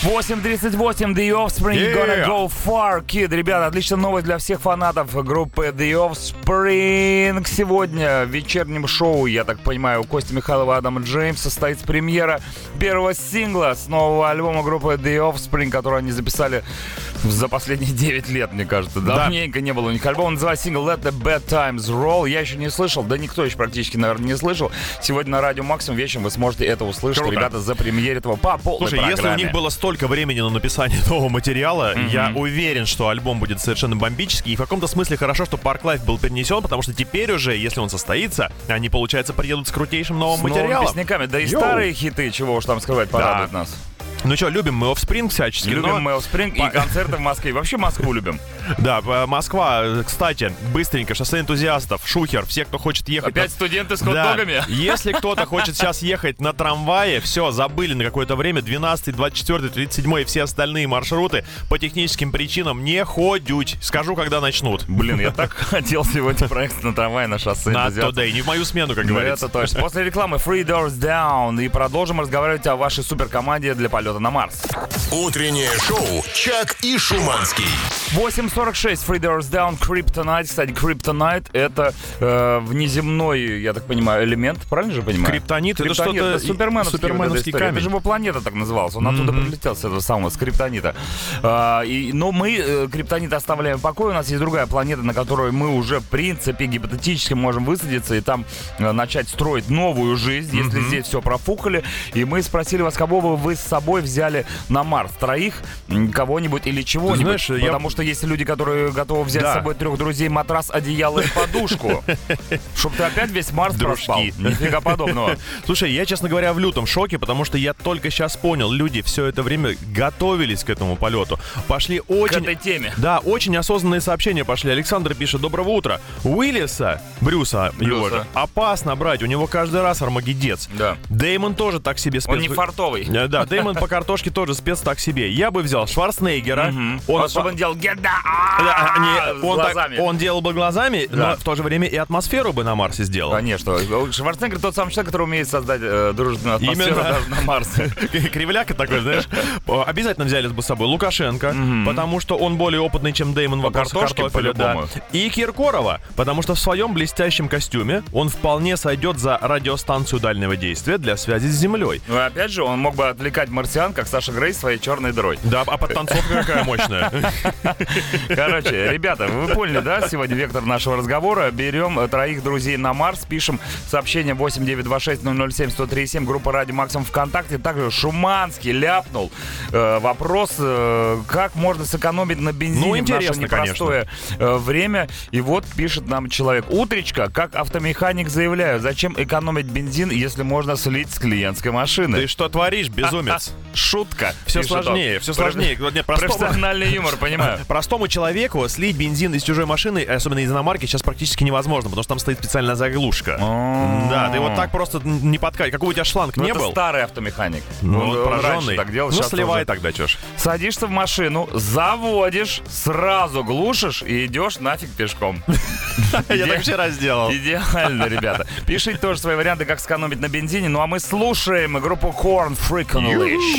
8.38, The Offspring, Yeah. Gonna Go Far, Kid. Ребята, отличная новость для всех фанатов группы The Offspring. Сегодня в вечернем шоу, я так понимаю, у Кости Михайлова Адама Джеймса состоится премьера первого сингла с нового альбома группы The Offspring, который они записали за последние 9 лет, мне кажется. Да. Давненько не было у них альбома. Называется сингл Let the Bad Times Roll. Я еще не слышал, да никто еще практически, наверное, не слышал. Сегодня на радио Максимум вечером вы сможете это услышать. Круто. Ребята, за премьере этого по полной Слушай, если у программе. них было столько времени на написание нового материала, я уверен, что альбом будет совершенно бомбический. И в каком-то смысле хорошо, что Park Life был перенесен, потому что теперь уже, если он состоится, они, получается, приедут с крутейшим новым С новыми материалом. песняками. Да и Йоу. старые хиты, чего уж там скрывать, порадуют нас. Ну что, любим мы Offspring всячески. Любим но- мы Offspring и концерты в Москве. Вообще Москву любим. Да, Москва, кстати, быстренько, шоссе энтузиастов, Шухер, все, кто хочет ехать... Опять на- студенты с Да. хот-догами. Если кто-то хочет сейчас ехать на трамвае, все, забыли на какое-то время. 12, 24, 37 и все остальные маршруты по техническим причинам не ходят. Скажу, когда начнут. Блин, я так хотел сегодня проехать на трамвае на шоссе. На today, не в мою смену, как Ну, говорится. это точно. После рекламы Free Doors Down. И продолжим разговаривать о вашей суперкоманде для полета на Марс. Утреннее шоу «Чак и Шуманский». 8.46 Free Doors Down Kryptonite. Кстати, Kryptonite это э, внеземной, я так понимаю, элемент. Правильно же понимаю? Криптонит, это Криптонит, что-то это суперменовский, суперменовский вот камень. Это же его планета так называлась. Он оттуда прилетел с этого самого, с криптонита. А, и, но мы э, криптонит оставляем в покое. У нас есть другая планета, на которой мы уже, в принципе, гипотетически можем высадиться и там э, начать строить новую жизнь, если здесь все профукали. И мы спросили вас, кого бы вы с собой взяли на Марс? Троих, кого-нибудь или чего-нибудь? знаешь, я- Потому что есть люди, которые готовы взять Да. с собой трех друзей, матрас, одеяло и подушку. Чтоб ты опять весь Марс проспал. Нифига подобного. Слушай, я, честно говоря, в лютом шоке, потому что я только сейчас понял, люди все это время готовились к этому полету. Пошли К очень... этой теме. Да, очень осознанные сообщения пошли. Александр пишет, доброго утра. Уиллиса, Брюса, его Брюса. же, опасно брать, у него каждый раз армагеддец. Да. Дэймон тоже так себе спец... Он не фартовый. Э, Да, Дэймон по картошке тоже спец так себе. Я бы взял Шварценеггера. Он, Он, чтобы он делал геда Да, не, с он, так- он делал бы глазами, Да. но в то же время и атмосферу бы на Марсе сделал. Конечно. Шварценеггер тот самый человек, который умеет создать э, дружественную атмосферу Именно. даже на Марсе. Кривляка такой, знаешь. Обязательно взяли бы с собой Лукашенко, потому что он более опытный, чем Дэймон в вопросах картофеля. да. И Киркорова, потому что в своем блестящем костюме он вполне сойдет за радиостанцию дальнего действия для связи с Землей. Ну и опять же, он мог бы отвлекать марсиан, как Саша Грей, своей черной дырой. Да, а подтанцовка какая мощная. Короче, ребята, вы поняли, да, сегодня вектор нашего разговора. Берем э, троих друзей на Марс, пишем сообщение 8926-007-1037, группа Радио Максимум ВКонтакте. Также Шуманский ляпнул э, вопрос, э, как можно сэкономить на бензине Ну, в наше интересно, непростое э, время. И вот пишет нам человек. Утречка, как автомеханик заявляю, зачем экономить бензин, если можно слить с клиентской машины? Ты что творишь, безумец? Шутка. Все пишет он. сложнее, все сложнее. Нет, простому, Профессиональный юмор, понимаю. простому человеку слить бензин из чужой машины, особенно из иномарки, сейчас практически невозможно, потому что там стоит специальная заглушка. Да, ты вот так просто не подкатишь. Какой у тебя шланг Ну, не был? старый автомеханик. Ну, так делал, ну, сейчас сливай тогда, чё ж. Садишься в машину, заводишь, сразу глушишь и идешь нафиг пешком. Я так вчера сделал. Идеально, ребята. Пишите тоже свои варианты, как сэкономить на бензине. Ну а мы слушаем группу Freak Unleash.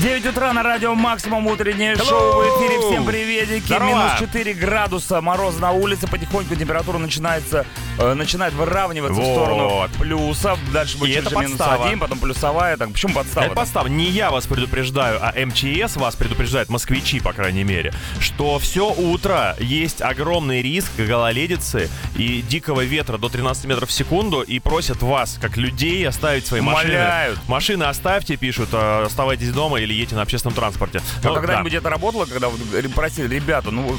9 утра на радио Максимум утреннее шоу в эфире. Всем приветики. Здорово. Минус 4 градуса, мороз на улице. Потихоньку температура начинается, э, начинает выравниваться в Вот. сторону плюса. Дальше будет это минус подстава. 1, потом плюсовая. Так, почему подстава? Это подстава. Не я вас предупреждаю, а МЧС вас предупреждает, москвичи, по крайней мере, что все утро есть огромный риск гололедицы и дикого ветра до 13 метров в секунду и просят вас, как людей, оставить свои машины. Умоляют. Машины оставьте, пишут, э, оставайтесь дома или или едете на общественном транспорте. А Ну, когда-нибудь да. это работало, когда вот просили, ребята, ну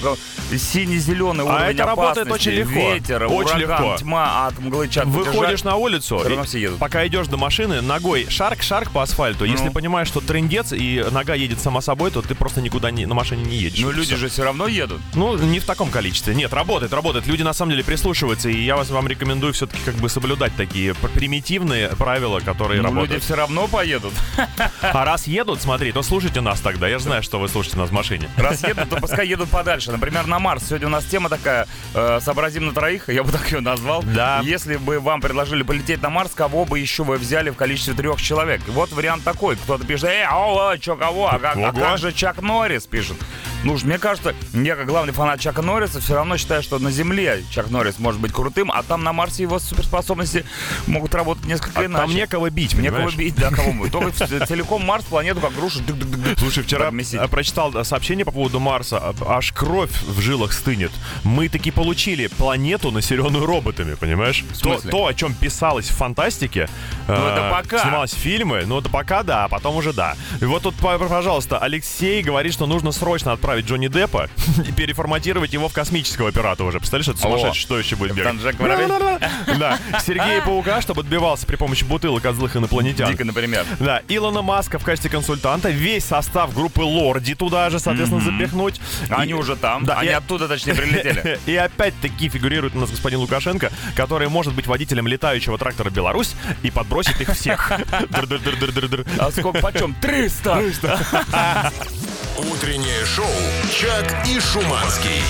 э, синий-зеленый А уровень это работает очень легко. ветер, Очень ураган, легко. тьма, от мглы чат Выходишь на улицу, равно и все едут. пока идешь до машины, ногой шарк-шарк по асфальту. Если Ну. понимаешь, что трендец и нога едет сама собой, то ты просто никуда не, на машине не едешь. Но люди Всё. же все равно едут. Ну, не в таком количестве. Нет, работает, работает. Люди на самом деле прислушиваются, и я вас вам рекомендую все-таки как бы соблюдать такие примитивные правила, которые Но люди работают. все равно поедут. А раз едут, смотри, то слушайте нас тогда. Я же знаю, что вы слушаете нас в машине. Раз едут, то пускай едут подальше. Например, на Марс. Сегодня у нас тема такая э, «Сообразим на троих», я бы так ее назвал. Да. Если бы вам предложили полететь на Марс, кого бы еще вы взяли в количестве трех человек? Вот вариант такой. Кто-то пишет, э, о, чё, кого? А, а как же Чак Норрис пишет? Ну уж мне кажется, я как главный фанат Чака Норриса все равно считаю, что на Земле Чак Норрис может быть крутым, а там на Марсе его суперспособности могут работать несколько А иначе. там некого бить, Некого понимаешь? бить, да, кого мы. Только целиком Марс, планету как грушу. Слушай, вчера подмесить. э, прочитал сообщение по поводу Марса. Аж кровь в жилах стынет. Мы таки получили планету, населенную роботами, понимаешь? То, то, о чем писалось в фантастике, Ну, э, это пока. снималось фильмы, ну это пока да, а потом уже да. И вот тут, пожалуйста, Алексей говорит, что нужно срочно отправить Джонни Деппа и переформатировать его в космического пирата уже. Представляешь, это сумасшедший, что еще будет бегать? Да, Сергея Паука, чтобы отбивался при помощи бутылок от злых инопланетян. Дико, например. Да, Илона Маска в качестве консультанта, весь состав группы Лорди туда же, соответственно, запихнуть. Они И- уже там, Да, они и- оттуда, точнее, прилетели. И опять-таки фигурирует у нас господин Лукашенко, который может быть водителем летающего трактора «Беларусь» и подбросит их всех. А сколько, почем? 300! Утреннее шоу «Чак и Шуманский».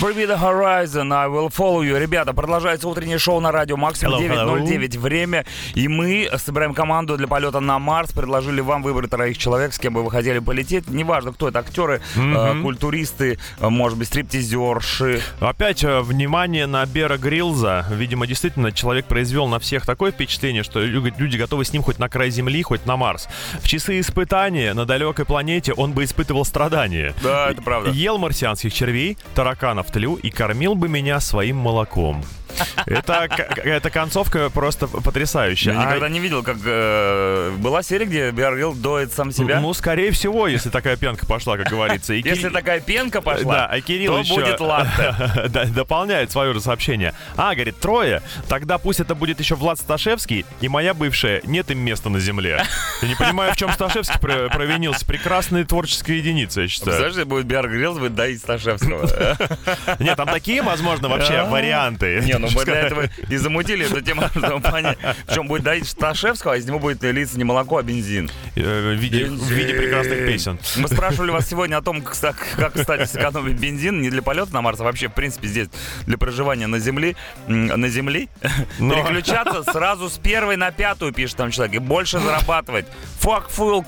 Bring the horizon, I will follow you. Ребята, продолжается утреннее шоу на радио Максимум Hello, hello. 9.09 время. И мы собираем команду для полета на Марс. Предложили вам выбрать троих человек, с кем бы вы хотели полететь. Неважно, кто это, актеры, э, культуристы, э, может быть, стриптизерши. Опять э, внимание на Бера Грилза. Видимо, действительно, человек произвел на всех такое впечатление, что лю- люди готовы с ним хоть на край Земли, хоть на Марс. В часы испытания на далекой планете он бы испытывал страдания. Да, это правда. Ел марсианских червей, тараканов тлю и кормил бы меня своим молоком. Это эта концовка просто потрясающая. Я А- никогда не видел, как э, была серия, где Беар Грилл сам себя. Ну, скорее всего, если такая пенка пошла, как говорится. И Если Ки- такая пенка пошла, Да, а Кирилл то еще будет латте. дополняет свое же сообщение. А, говорит, трое. Тогда пусть это будет еще Влад Сташевский и моя бывшая. Нет им места на земле. Я не понимаю, в чем Сташевский про- провинился. Прекрасная творческая единица, я считаю. Представляешь, если будет Беар Гриллс, будет доить Сташевского. Нет, там такие, возможно, вообще варианты. Не, ну мы для этого и замутили эту тему, чтобы понять, в чем будет доить Сташевского, а из него будет литься не молоко, а бензин. Э, В виде, в виде прекрасных песен. Мы спрашивали вас сегодня о том, как, как, кстати, сэкономить бензин не для полета на Марс, а вообще, в принципе, здесь для проживания на Земле, на Земле, Но- переключаться сразу с первой на пятую, пишет там человек, и больше зарабатывать. Fuck fuel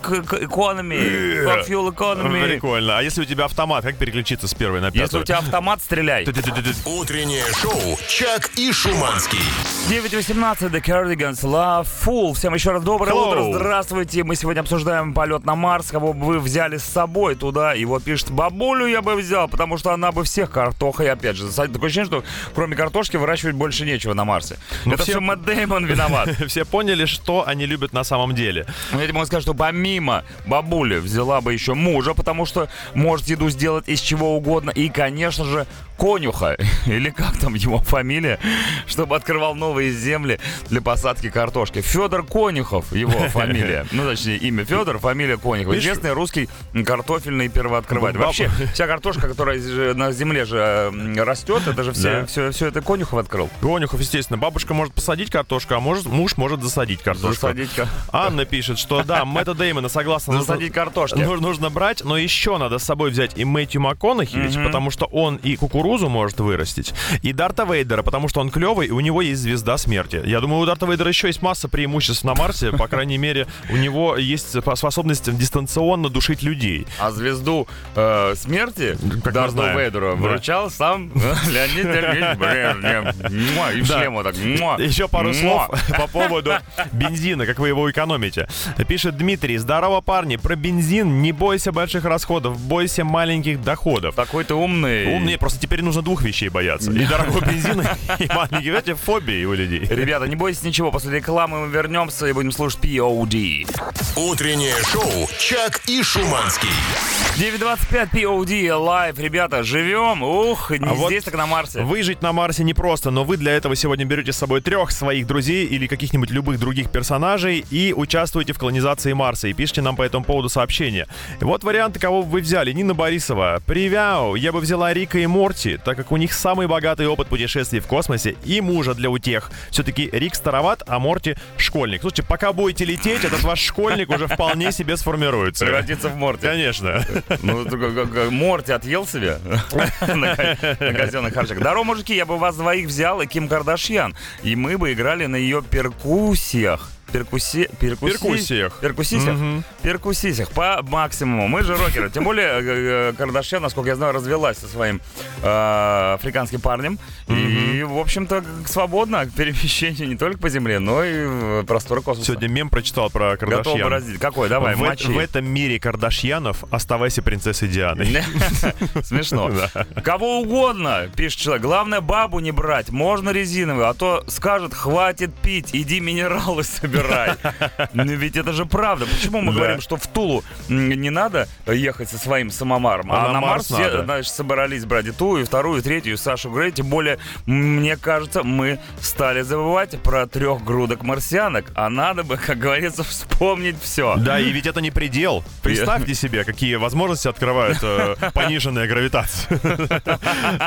economy, fuck fuel economy. Прикольно. А если у тебя автомат, как переключиться с первой на Если пятую? у тебя автомат, стреляй. Утреннее шоу «Чак и Шуманский». 9.18, The Cardigans, Love Fool. Всем еще раз доброе Hello. утро, здравствуйте. Мы сегодня обсуждаем полет на Марс, кого бы вы взяли с собой туда. И вот пишет, бабулю я бы взял, потому что она бы всех картохой, опять же. Такое ощущение, что кроме картошки выращивать больше нечего на Марсе. Ну, Это все- все Мэтт Дэймон виноват. Все поняли, что они любят на самом деле. Но я тебе могу сказать, что помимо бабули взяла бы еще мужа, потому что может еду сделать из чего угодно. И, конечно же, конюха, или как там его фамилия, чтобы открывал новые земли для посадки картошки. Федор Конюхов, его фамилия. Ну, точнее, имя Федор, фамилия Конюхов. Известный русский картофельный первооткрыватель. Вообще, вся картошка, которая на земле же растет, это же все, все, все это Конюхов открыл. Конюхов, естественно. Бабушка может посадить картошку, а может, муж может засадить картошку. Засадить, Анна пишет, что да, Мэтта Деймона согласна. засадить картошки. Ну- Нужно брать, но еще надо с собой взять и Мэтью МакКонахи, потому что он и кукурузу может вырастить, и Дарта Вейдера, потому что он клевый, и у него есть звезда смерти. Я думаю, у Дарта Вейдера еще есть масса преимуществ на Марсе, по крайней мере, у него есть способность дистанционно душить людей. А звезду э, смерти Как Дарту знаем. Вейдеру Да. вручал сам э, Леонид Сергеевич Брежнев. И в Да. так. Еще пару слов по поводу бензина, как вы его экономите. Пишет Дмитрий, здорово, парни, про бензин не бойся больших расходов, бойся маленьких доходов. Такой ты умный. Умнее, просто теперь теперь нужно двух вещей бояться. И дорогого бензина, и маленькие, эти фобии у людей. Ребята, не бойтесь ничего, после рекламы мы вернемся и будем слушать POD. Утреннее шоу «Чак и Шуманский». 9.25 POD Alive, ребята, живем. Ух, не А вот здесь, так на Марсе. Выжить на Марсе непросто, но вы для этого сегодня берете с собой трех своих друзей или каких-нибудь любых других персонажей и участвуете в колонизации Марса и пишите нам по этому поводу сообщения. И вот варианты, кого вы взяли. Нина Борисова. Привяу, я бы взяла Рика и Морти, так как у них самый богатый опыт путешествий в космосе и мужа для утех. Все-таки Рик староват, а Морти школьник. Слушайте, пока будете лететь, этот ваш школьник уже вполне себе сформируется. Превратиться в Морти. Конечно. Ну, Морти отъел себе на казенных харчах. Здорово, мужики, я бы вас двоих взял и Ким Кардашьян. И мы бы играли на ее перкуссиях. Перкуси... перкуси- Перкуссиях. Перкуссиях? Перкуссиях. По максимуму. Мы же рокеры. Тем более э, э, Кардашьян, насколько я знаю, развелась со своим э, африканским парнем. И, в общем-то, свободно к перемещению не только по земле, но и в просторы космоса. Сегодня мем прочитал про Готов Кардашьян. бороздить. Какой? Давай, в, мочи. в этом мире Кардашьянов оставайся принцессой Дианой. Смешно. Кого угодно, пишет человек. Главное, бабу не брать. Можно резиновую, а то скажет, хватит пить, иди минералы собирай. Ну ведь это же правда. Почему мы говорим, что в Тулу не надо ехать со своим самомаром, а, А на Марс все, значит, собрались брать и ту, и вторую, и третью, и Сашу Грей. Тем более, мне кажется, мы стали забывать про трех грудок марсианок, а надо бы, как говорится, вспомнить все. Да, и ведь это не предел. Представьте себе, какие возможности открывает э, пониженная гравитация.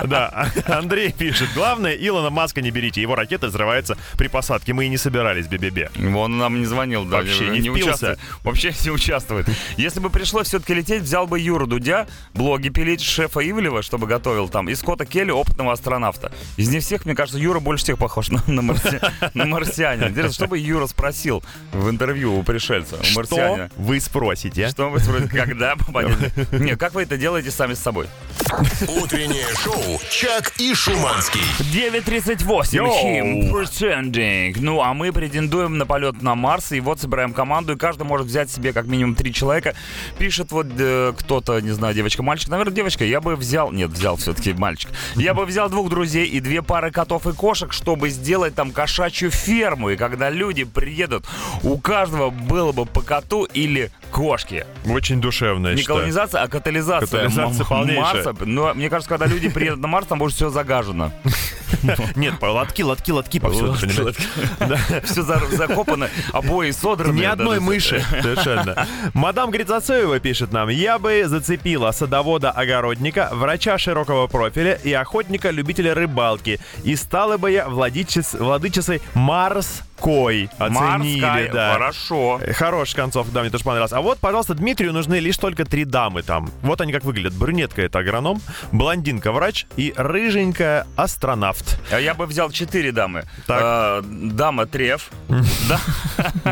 Да, Андрей пишет. Главное, Илона Маска не берите. Его ракета взрывается при посадке. Мы и не собирались, бе-бе-бе. Он нам не звонил, да, Вообще не впился. участвует. Вообще не участвует. Если бы пришлось все-таки лететь, взял бы Юру Дудя, блоги пилить шефа Ивлева, чтобы готовил там, и Скотта Келли, опытного астронавта. Из них всех, мне кажется, Юра больше всех похож на, на, марси- на марсианина. Интересно, что бы Юра спросил в интервью у пришельца, у Что марсианина? вы спросите? Что вы спросите, когда попадете? Не, как вы это делаете сами с собой? Утреннее шоу «Чак и Шуманский». 9.38, Йоу. Him Pretending. Ну, а мы претендуем на полет на Марс, и вот собираем команду, и каждый может взять себе как минимум три человека. Пишет вот э, кто-то, не знаю, девочка, мальчик. Наверное, девочка. Я бы взял... Нет, взял все-таки мальчик. Я бы взял двух друзей и две пары котов и кошек, чтобы сделать там кошачью ферму. И когда люди приедут, у каждого было бы по коту или кошке. Очень душевно, я Не колонизация, а катализация, Катализация. Марса. Но мне кажется, когда люди приедут на Марс, там будет все загажено. Нет, лотки, лотки, лотки повсюду. Все закопано, обои содраны. Ни одной мыши. Совершенно. Мадам Грицацеева пишет нам. Я бы зацепила садовода-огородника, врача широкого профиля и охотника-любителя рыбалки. И стала бы я владычиц- владычицей морской. Оценили, Марская, да. хорошо. Э, Хороший концов, да, мне тоже понравилось. А вот, пожалуйста, Дмитрию нужны лишь только три дамы там. Вот они как выглядят. Брюнетка — это агроном, блондинка — врач и рыженькая — астронавт. А Я бы взял четыре дамы. Так. А, Дама треф, да-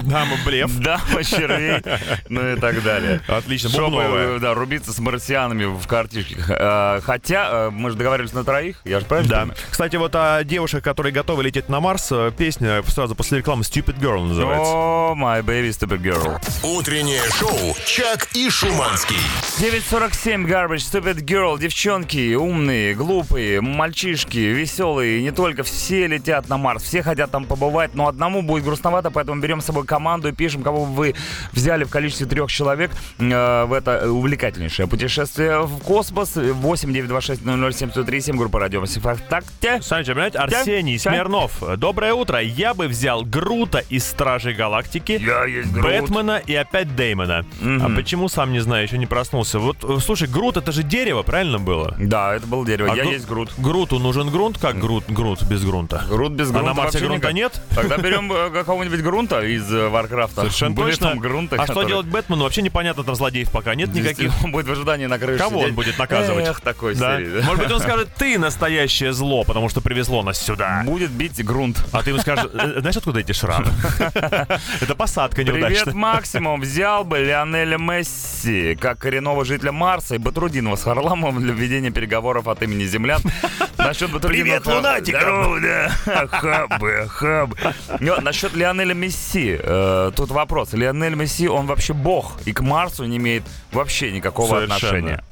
Дама блеф. дама червей, ну и так далее. Отлично, Чтобы, бубновая. э, да, рубиться с марсианами в картишках. А, Хотя, э, мы же договаривались на троих, я же правильно Да. Кстати, вот о девушек, которые готовы лететь на Марс, песня сразу после рекламы Stupid Girl называется. О, my baby stupid girl. Утреннее шоу «Чак и Шуманский». 9.47 Garbage, Stupid Girl, девчонки, умные, глупые, мальчишки, веселые, не только, все летят на Марс, все хотят там побывать, но одному будет грустновато, поэтому берем с собой команду и пишем, кого бы вы взяли в количестве трех человек э, в это увлекательнейшее путешествие в космос. 8 926 007 137 группа Радио ВКонтакте. Смотрите, понимаете, Арсений. Смирнов. Доброе утро. Я бы взял Грута из Стражей Галактики, Я есть Грут. Бэтмена и опять Дэймона. А почему, сам не знаю, еще не проснулся. Вот, э, слушай, Грут это же дерево, правильно было? Да, это был дерево. А Я Гру- есть Грут. Груту нужен грунт, как Грут, Грут без грунта? Грунт без А грунта на Марсе вообще грунта никак. нет? Тогда берем э, какого-нибудь грунта из э, Варкрафта. Совершенно Были точно. там грунты, а что делать Бэтмену? Вообще непонятно, там злодеев пока нет никаких. Действительно, будет в ожидании на крыше Кого он сидеть. будет наказывать? Эх, такой Да. серии. Может быть, он скажет, ты настоящее зло, потому что привезло нас сюда. Будет бить грунт. А ты ему скажешь, э, знаешь, откуда откуда эти шрамы? Это посадка Привет, неудачная. Максимум. Взял бы Лионеля Месси, как коренного жителя Марса, и Батрудинова с Харламовым для введения переговоров от имени землян. Насчет Батрудинова... Привет, да. Хабы, хабы. Насчет Лионеля Месси. э, Тут вопрос. Лионель Месси, он вообще бог, и к Марсу не имеет вообще никакого отношения.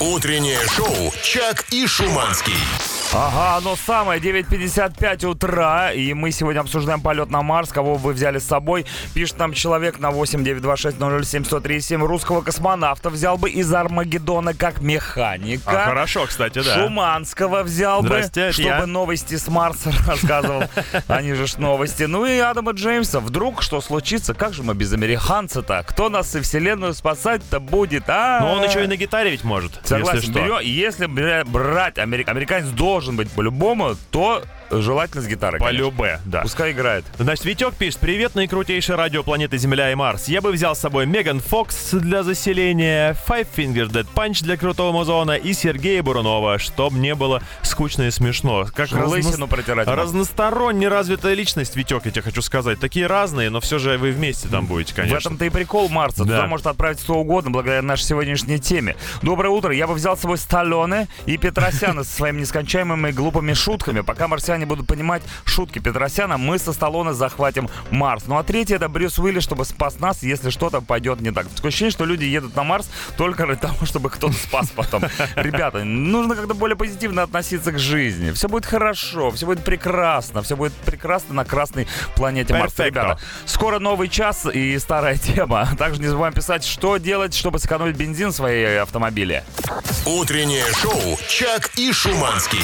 Утреннее шоу «Чак и Шуманский». Ага, оно самое, 9.55 утра, и мы сегодня обсуждаем полет на Марс, кого вы взяли с собой. Пишет нам человек на 8926-007-137 русского космонавта взял бы из Армагеддона как механика. А, хорошо, кстати, да. Шуманского взял бы, Здрасте, чтобы я. новости с Марса рассказывал. Они же ж новости. Ну и Адама Джеймса. Вдруг что случится? Как же мы без американца-то? Кто нас и вселенную спасать-то будет, а? Но он еще и на гитаре ведь может, Согласен, если что. если брать, америк- американец должен быть по-любому, то желательно с гитарой. По любе, да. Пускай играет. Значит, Витек пишет, привет, наикрутейшее радио планеты Земля и Марс. Я бы взял с собой Меган Фокс для заселения, Five Fingers Dead Punch для крутого музона и Сергея Бурунова, чтобы не было скучно и смешно. Как Лысину протирать. Разносторонне развитая личность, Витек, я тебе хочу сказать. Такие разные, но все же вы вместе там будете, В конечно. этом-то и прикол Марса. Да. Туда может отправить кто угодно, благодаря нашей сегодняшней теме. Доброе утро. Я бы взял с собой Сталлоне и Петросяна со своими нескончаемыми глупыми шутками. Пока марсиане будут понимать шутки Петросяна, мы со Сталлоне захватим Марс. Ну а третий это Брюс Уилли, чтобы спас нас, если что-то пойдет не так. Такое ощущение, что люди едут на Марс только ради того, чтобы кто-то спас потом. Ребята, нужно как-то более позитивно относиться к жизни. Все будет хорошо, все будет прекрасно, все будет прекрасно на красной планете Марс. Ребята, Скоро новый час и старая тема. Также не забываем писать, что делать, чтобы сэкономить бензин в своей автомобиле. Утреннее шоу «Чак и Шуманский».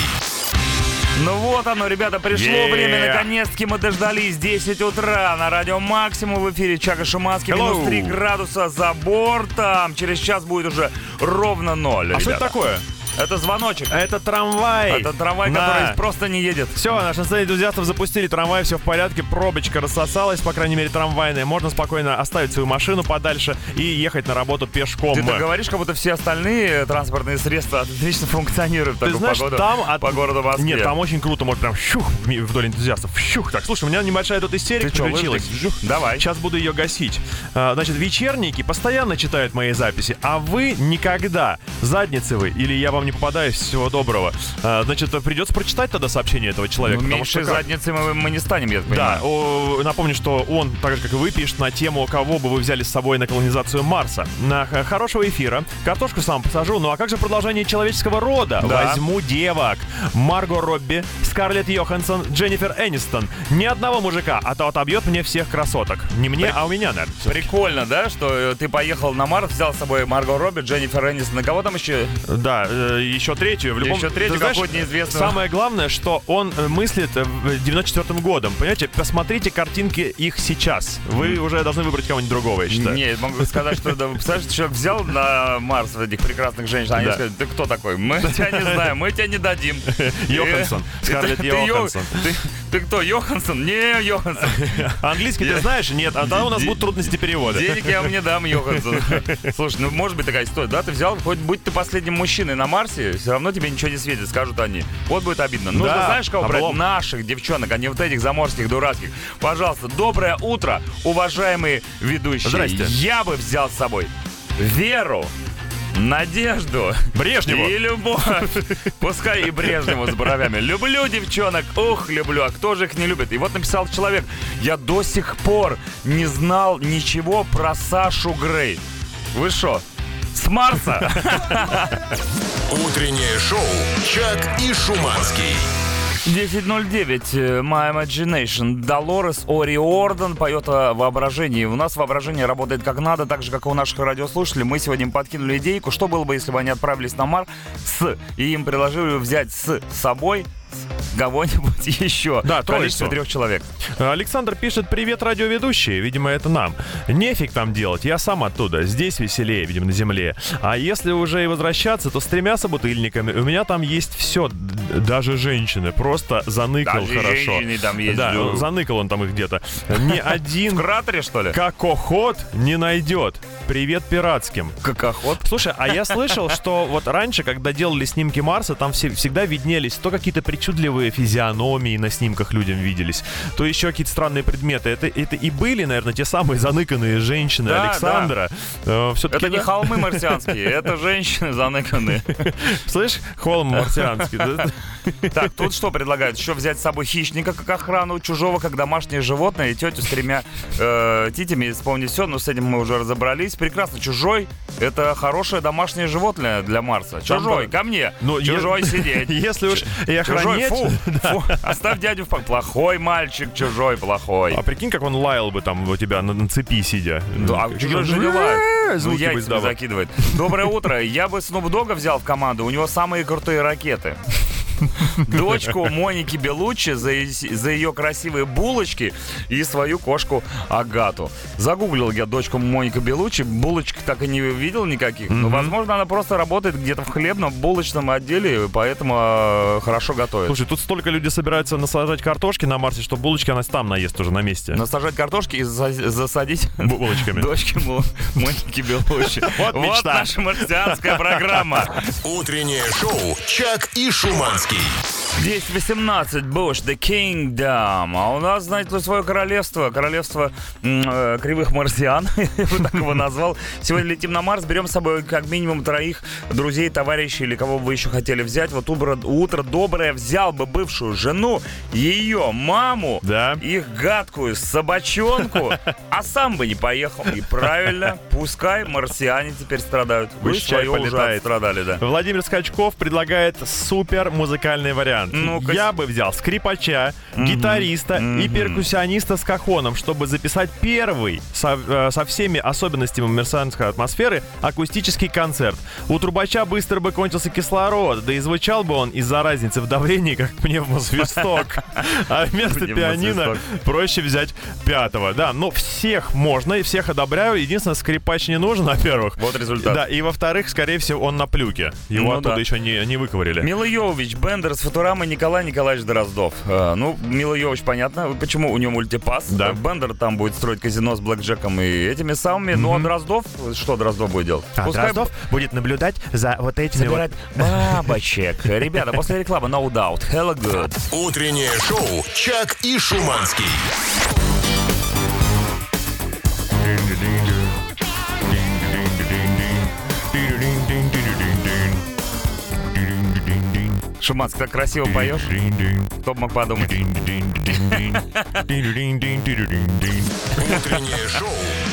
Ну вот оно, ребята, пришло Yeah. время. Наконец-таки мы дождались 10 утра на радио Максимум в эфире Чака Шуманский. Hello. Минус 3 градуса за бортом. Через час будет уже ровно ноль. А что это ребята. такое? Это звоночек. Это трамвай. Это трамвай, На. который просто не едет. Все, наши сцене энтузиастов запустили трамвай, все в порядке, пробочка рассосалась, по крайней мере, трамвайная. Можно спокойно оставить свою машину подальше и ехать на работу пешком. Ты так говоришь, как будто все остальные транспортные средства отлично функционируют в Ты знаешь, погоду, там от- по городу Москве. Нет, там очень круто, может прям щух вдоль энтузиастов. Щух. Так, слушай, у меня небольшая тут истерика Ты чё, лыжник? Жух, Давай. Сейчас буду ее гасить. А, Значит, вечерники постоянно читают мои записи, а вы никогда. Задницы вы, или я вам не попадаюсь, всего доброго. А, Значит, придется прочитать тогда сообщение этого человека. Ну, потому что задницы мы, мы не станем, я так Да, понимаю. о, напомню, что он, так же как и вы, пишет на тему, кого бы вы взяли с собой на колонизацию Марса. На хорошего эфира. Картошку сам посажу. Ну а как же продолжение человеческого рода? Да. Возьму девок. Марго Робби, Скарлетт Йоханссон, Дженнифер Энистон. Ни одного мужика, а то отобьет мне всех красоток. Не мне, а у меня, наверное. Прикольно, да, что э, ты поехал на Марс, взял с собой Марго Робби, Дженнифер Энистон, и кого там еще? Да, э, еще третью. В любом... Еще третью знаешь, какую-то неизвестную. Самое главное, что он э, мыслит э, в 94 годом. Понимаете, посмотрите картинки их сейчас. Вы уже должны выбрать кого-нибудь другого, я считаю. Не, могу сказать, что да, представляешь, человек взял на Марс этих прекрасных женщин, они Да. сказали, ты кто такой? Мы тебя не знаем, мы тебя не дадим. Йоханссон. Э, Скарлетт Йоханссон. Ты кто, Йоханссон? Не, Йоханссон. Английский ты знаешь? Нет, а тогда у нас будут трудности перевода. Денег я вам не дам, Йоханссон. Слушай, ну может быть такая история, да? Ты взял, хоть будь ты последним мужчиной на Марсе, все равно тебе ничего не светит, скажут они. Вот будет обидно. Нужно, Да, знаешь, кого брать? облом. Наших девчонок, а не вот этих заморских дурацких. Пожалуйста, доброе утро, уважаемые ведущие. Здрасте. Я бы взял с собой Веру, Надежду Брежневу. и любовь. Пускай и Брежневу с бровями. Люблю девчонок, ух, люблю. А кто же их не любит? И вот написал человек, я до сих пор не знал ничего про Сашу Грей. Вы что, с Марса? Утреннее шоу «Чак и Шуманский». 10.09. э, My Imagination. Долорес Ори Орден поет о воображении. У нас воображение работает как надо, так же, как и у наших радиослушателей. Мы сегодня подкинули идейку, что было бы, если бы они отправились на Марс с, и им предложили взять с собой кого-нибудь еще. Да, в количестве троицу. трех человек. Александр пишет, привет, радиоведущие. Видимо, это нам. Нефиг там делать, я сам оттуда. Здесь веселее, видимо, на земле. А если уже и возвращаться, то с тремя собутыльниками. У меня там есть все, даже женщины. Просто заныкал Даже хорошо. там есть, Да, да. заныкал он там их где-то. Ни В один кратере, что ли? какоход не найдет. привет пиратским. Как охот. Слушай, а я слышал, что вот раньше, когда делали снимки Марса, там все, всегда виднелись то какие-то причудливые физиономии на снимках людям виделись, то еще какие-то странные предметы. Это, это и были, наверное, те самые заныканные женщины Да, Александра. Э, все-таки, Это не холмы марсианские, это женщины заныканные. Слышь, холм марсианский. да? Так, тут что предлагают? Еще взять с собой хищника как охрану чужого, как домашнее животное, и тетю с тремя э, титями, вспомнить все, но с этим мы уже разобрались. Прекрасно, чужой — это хорошее домашнее животное для Марса. Чужой, ко мне. Е- чужой сидеть. Если уж и Чужой, охранять... фу, фу, оставь дядю в покое. Плохой мальчик, чужой, плохой. А прикинь, как он лаял бы там у тебя на, на цепи сидя. Да, а чужой же не лает. «Э-э-э», Ну, издавал. закидывает. Доброе утро. Я бы Снуп Дога взял в команду. У него самые крутые ракеты. Дочку Моники Белуччи за, за ее красивые булочки и свою кошку Агату. Загуглил я дочку Моника Белуччи. Булочек так и не видел никаких. Но, возможно, она просто работает где-то в хлебном, булочном отделе, поэтому э, хорошо готовит. Слушай, тут столько людей собираются насажать картошки на Марсе, что булочки она там наест уже на месте. Насажать картошки и за- засадить Бу- булочками. дочки Мо- Моники Белуччи. Вот Вот мечта. наша марсианская программа. Утреннее шоу «Чак и Шуманский». Kowalski. 10-18, Bush, The Kingdom. А у нас, знаете, свое королевство. Королевство э, кривых марсиан. Я бы так его назвал. Сегодня летим на Марс, берем с собой как минимум троих друзей, товарищей или кого бы вы еще хотели взять. Вот утро, утро доброе взял бы бывшую жену, ее маму, Да. их гадкую собачонку, а сам бы не поехал. И правильно, пускай марсиане теперь страдают. Вы свое уже отстрадали, да. Владимир Скачков предлагает супер музыкальный вариант. Ну-ка. Я бы взял скрипача, гитариста и перкуссиониста с кахоном, чтобы записать первый со, э, со всеми особенностями марсианской атмосферы акустический концерт. У трубача быстро бы кончился кислород, да и звучал бы он из-за разницы в давлении, как пневмосвисток. А вместо пианино проще взять пятого. Да, но всех можно и всех одобряю. Единственное, скрипач не нужен, во-первых. Вот результат. Да, и во-вторых, скорее всего, он на плюке. Его Ну оттуда да. еще не, не выковырили. Мила Йовович, Бендер с Футурамой, Николай Николаевич Дроздов. Э, ну, Мила Йовович, понятно, почему у него мультипас. Да. Бендер там будет строить казино с блэкджеком и этими самыми. Ну, а Дроздов, что Дроздов будет делать? А Пускай Дроздов будет наблюдать за вот этими вот... собирать бабочек. Ребята, после рекламы No Doubt, Hella Good. Утреннее шоу «Чак и Шуманский». Шуманский, так красиво поешь. Кто бы мог подумать? Утреннее шоу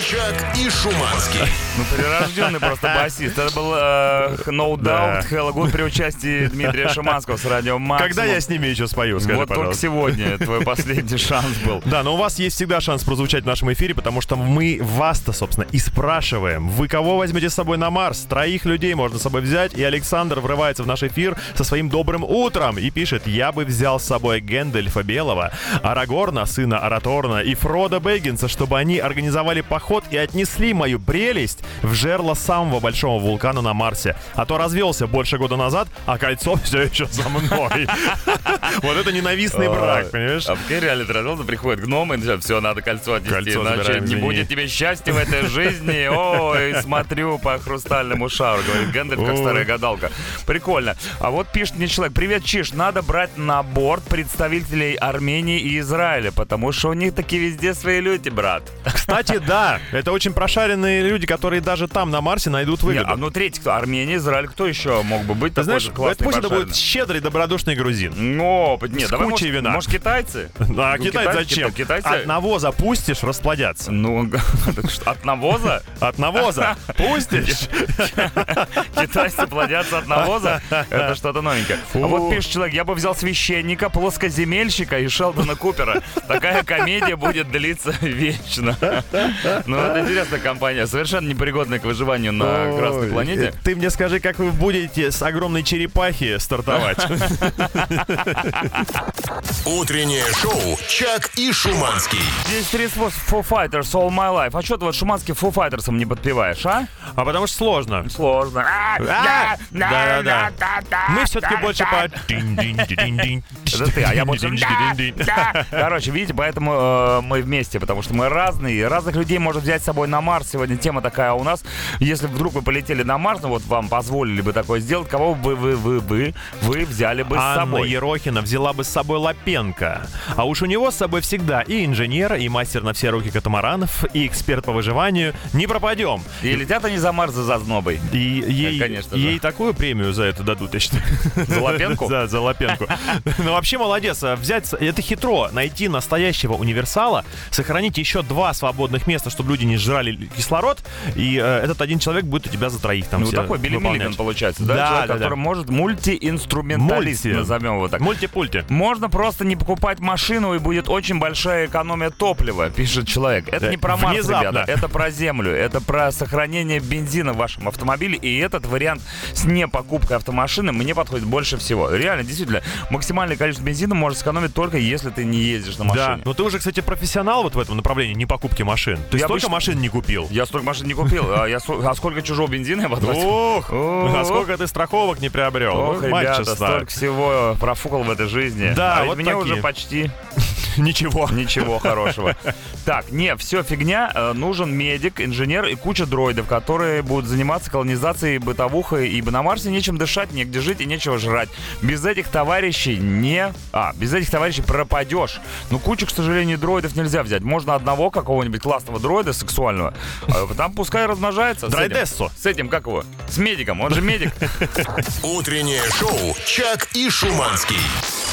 «Чак и Шуманский». Ну, прирожденный просто басист. Это был э, No Да. Doubt, Hella Good при участии Дмитрия Шуманского с радио Максимум. Когда я с ними еще спою, скажи, Вот только пожалуйста. сегодня твой последний шанс был. Да, но у вас есть всегда шанс прозвучать в нашем эфире, потому что мы вас-то, собственно, и спрашиваем. Вы кого возьмете с собой на Марс? Троих людей можно с собой взять, и Александр врывается в наш эфир со своим добрым утром и пишет, я бы взял с собой Гэндальфа Белого, Арагорна, сына Араторна, и Фрода Бэггинса, чтобы они организовали поход и отнесли мою прелесть в жерло самого большого вулкана на Марсе. А то развелся больше года назад, а кольцо все еще за мной. Вот это ненавистный брак, понимаешь? А в реально традиционно приходит гном и начинает, все, надо кольцо отнести, иначе не извини». будет тебе счастья в этой жизни. Ой, смотрю по хрустальному шару, говорит Гэндальф, как старая гадалка. Прикольно. А вот пишет мне человек, привет, Чиш, надо брать на борт представителей Армении и Израиля, потому что у них такие везде свои люди, брат. Кстати, да, это очень прошаренные люди, которые даже там, на Марсе, найдут Не, выгоду. а ну третий кто? Армения, Израиль, кто еще мог бы быть Ты такой знаешь, же классный, пусть это будет щедрый, добродушный грузин. Ну, нет, С давай, кучей может, вина. может, китайцы? А Ну, Китай китай- зачем? китай- Китайцы... Одного запустишь, расплодятся. Ну, так что, от навоза? От навоза пустишь. Китайцы плодятся от навоза? Это что-то новенькое. А вот пишет человек, я бы взял священника, плоскоземельщика и Шелдона Купера. Такая комедия будет длиться вечно. Ну, это интересная компания, совершенно непригодная к выживанию на Красной Ой, планете. Ты мне скажи, как вы будете с огромной черепахи стартовать? Утреннее шоу «Чак и Шуманский». Здесь тряслось Foo Fighters All My Life. А что ты вот шуманским Foo Fighters не подпеваешь, а? А потому что сложно. Сложно. А, Да-да-да. Мы все-таки больше Это ты, а я. Да. Короче, видите, поэтому э, мы вместе, потому что мы разные. Разных людей можно взять с собой на Марс. Сегодня тема такая у нас. Если вдруг вы полетели на Марс, ну вот вам позволили бы такое сделать, кого бы вы, вы, вы, вы взяли бы с Анна собой? Ерохина взяла бы с собой Лапенко. А уж у него с собой всегда и инженер, и мастер на все руки катамаранов, и эксперт по выживанию. Не пропадем. И летят они за Марс за зазнобой. И ей, конечно ей такую премию за это дадут, я считаю. За Лапенку? Да, за Лапенку. Ну, вообще молодец. Взять... Это хитро. Найти настоящего универсала, сохранить еще два свободных места, чтобы люди не сжирали кислород, и э, этот один человек будет у тебя за троих там Ну, такой Билли. Миллиган получается, да? Человек, который может мультиинструменталист, Мульти. назовем его так. Мультипульти. Можно просто не покупать машину, и будет очень большая экономия топлива, пишет человек. Это не про Марс, ребята, это про Землю, это про сохранение бензина в вашем автомобиле, и этот вариант с непокупкой автомашины мне подходит больше всего. Реально, действительно, максимальное количество бензина можно сэкономить только если ты не ездишь на машине. Да, но ты уже, кстати, профессионал вот в этом направлении, не покупки машин. Ты Я столько обычно- машин не купил? Я столько машин не купил, а, я, а сколько чужого бензина я потратил? Ох, Ох. а сколько ты страховок не приобрел? Ох, Ой, мать ребята, столько всего профукал в этой жизни. Да, а вот мне уже почти Ничего. Ничего хорошего. Так, не, все фигня. Э, Нужен медик, инженер и куча дроидов, которые будут заниматься колонизацией бытовухой, ибо на Марсе нечем дышать, негде жить и нечего жрать. Без этих товарищей не... А, без этих товарищей пропадешь. Ну, кучу, к сожалению, дроидов нельзя взять. Можно одного какого-нибудь классного дроида сексуального. а Там пускай размножается. Драйдессо. С этим, как его? С медиком, он же медик. Утреннее шоу «Чак и Шуманский».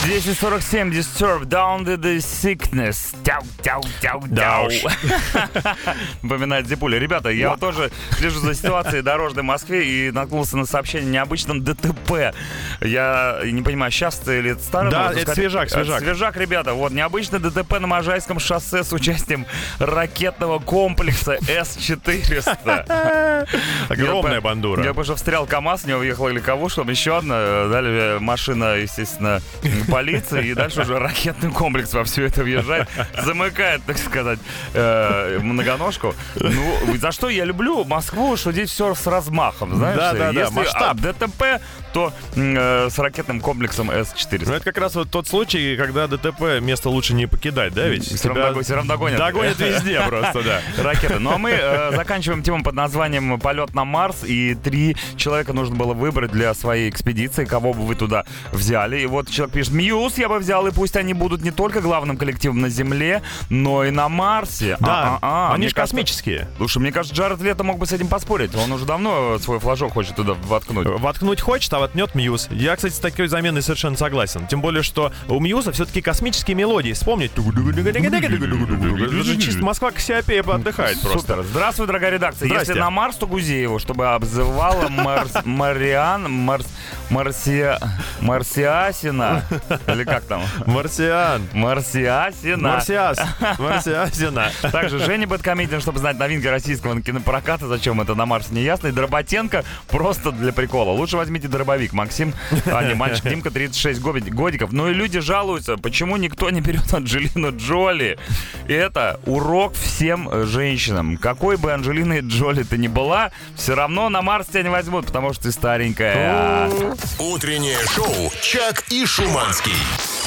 1047 Disturb Down to the Sickness. Тяу, тяу, тяу, тяу. Напоминает Зипуля. Ребята, я вот тоже слежу за ситуацией дорожной в Москве и наткнулся на сообщение необычном ДТП. Я не понимаю, сейчас или старый? Да, это свежак, Это свежак. Свежак, ребята. Вот необычный ДТП на Можайском шоссе с участием ракетного комплекса С-400. Огромная бандура. Я бы уже встрял КАМАЗ, в него въехала легковушка, потом еще одна, э, далее машина, естественно, полиции, и дальше уже ракетный комплекс во все это въезжает, замыкает, так сказать, э, многоножку. Ну, за что я люблю Москву, что здесь все с размахом, знаешь? Да, да, да, масштаб. ДТП, то э, с ракетным комплексом Ну, С-400. это как раз вот тот случай, когда ДТП место лучше не покидать, да, ведь? Всё равно Тебя всё равно догонят. Догонят везде просто, да. ракеты. Ну а мы э, заканчиваем тему под названием «Полет на Марс». И три человека нужно было выбрать для своей экспедиции, кого бы вы туда взяли. И вот человек пишет, Muse я бы взял, и пусть они будут не только главным коллективом на Земле, но и на Марсе. Да, А-а-а. они Мне же кажется- космические. Слушай, мне кажется, Джаред Лето мог бы с этим поспорить. Он уже давно свой флажок хочет туда воткнуть. Воткнуть хочет, а воткнет Muse. Я, кстати, с такой заменой совершенно согласен. Тем более, что у Muse'а все-таки космические мелодии. Вспомнить. Же чисто Москва Кассиопея отдыхает просто. Здравствуй, дорогая редакция. Если на Марс, то Гузееву, чтобы обзывала Марс, Мариан, Марс, Марсия, Марсиасина. Или как там? Марсиан. Марсиасина. Марсиас. Марсиасина. Также Женя Бэткомедиан, чтобы знать новинки российского кинопроката, зачем это на Марсе не ясно. И Дроботенко просто для прикола. Лучше возьмите дробовик. Максим, а не, мальчик Димка, 36 гоби- годиков. Ну и люди жалуются, почему никто не берет Анджелину Джоли. И это урок всем э, женщинам. Какой бы Анджелиной Джоли ты ни была, все равно на Марс тебя не возьмут, потому что ты старенькая. Утреннее шоу «Чак и Шуманский».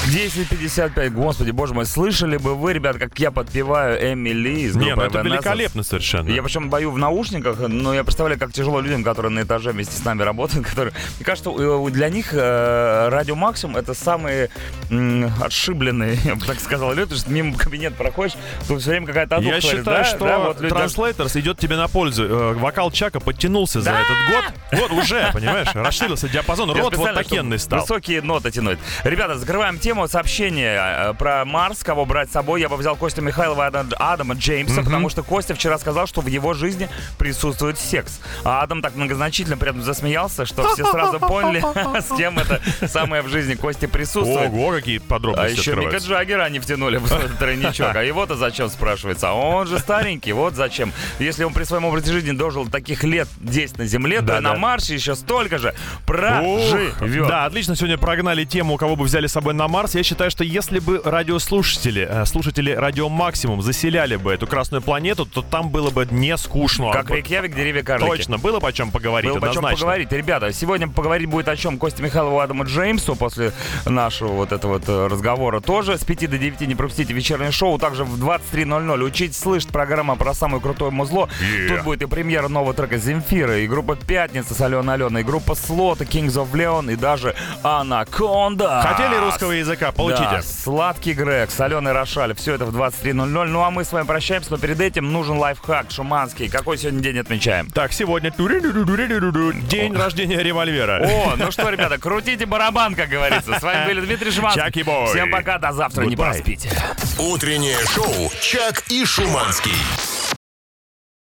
10.55, господи, боже мой, слышали бы вы, ребят, как я подпеваю Эмили из Не, группы ну это Evanescence? великолепно совершенно. Я причем бою в наушниках, но я представляю, как тяжело людям, которые на этаже вместе с нами работают, которые... Мне кажется, для них э, радио Максимум это самые м, отшибленные, я бы так сказал, люди, что мимо кабинет проходишь, тут все время какая-то Я считаю, да, что да, вот люди Translators идет тебе на пользу. Э, Вокал Чака подтянулся за Да! этот год. Вот уже, понимаешь, расширился диапазон. Рот вот такенный стал. Высокие ноты тянуть. Ребята, закрываем тему сообщения э, про Марс, кого брать с собой. Я бы взял Костю Михайлова и Ада- Адама Джеймса, потому что Костя вчера сказал, что в его жизни присутствует секс. А Адам так многозначительно при этом засмеялся, что все сразу поняли, с кем это самое в жизни Кости присутствует. Ого, какие А подробности еще Мика. Джаггера они втянули в этот тройничок. А его-то зачем спрашивается? А он же старенький, вот зачем. Если он при своем образе жизни дожил таких лет 10 на Земле, то Да, и на. Марсе еще столько же проживет. Да, отлично сегодня прогнали тему, кого бы взяли с собой на Марс. Марс. Я считаю, что если бы радиослушатели, э, слушатели Радио Максимум заселяли бы эту Красную планету, то там было бы не скучно. Как Рейкьявик, деревья карлики. Точно, было бы о чем поговорить, Было бы о чем поговорить. Ребята, сегодня поговорить будет о чем? Косте Михайлову, Адаму Джеймсу после нашего вот этого вот э, разговора тоже. С 5 до 9 не пропустите вечернее шоу. Также в 23.00 учить слышать программа про самое крутое музло. Yeah. Тут будет и премьера нового трека Земфира, и группа Пятница с Аленой Аленой, и группа Слот, и Kings of Leon, и даже Анаконда. Хотели русского языка? Получите. Да, сладкий Грег с Аленой Рошаль. Все это в 23.00. Ну а мы с вами прощаемся, но перед этим нужен лайфхак шуманский. Какой сегодня день отмечаем? Так, сегодня день рождения револьвера. О, ну что, ребята, крутите барабан, как говорится. С вами были Дмитрий Шиманский. Чаки Бой. Всем пока, до завтра, не проспите. Утреннее шоу «Чак и Шуманский».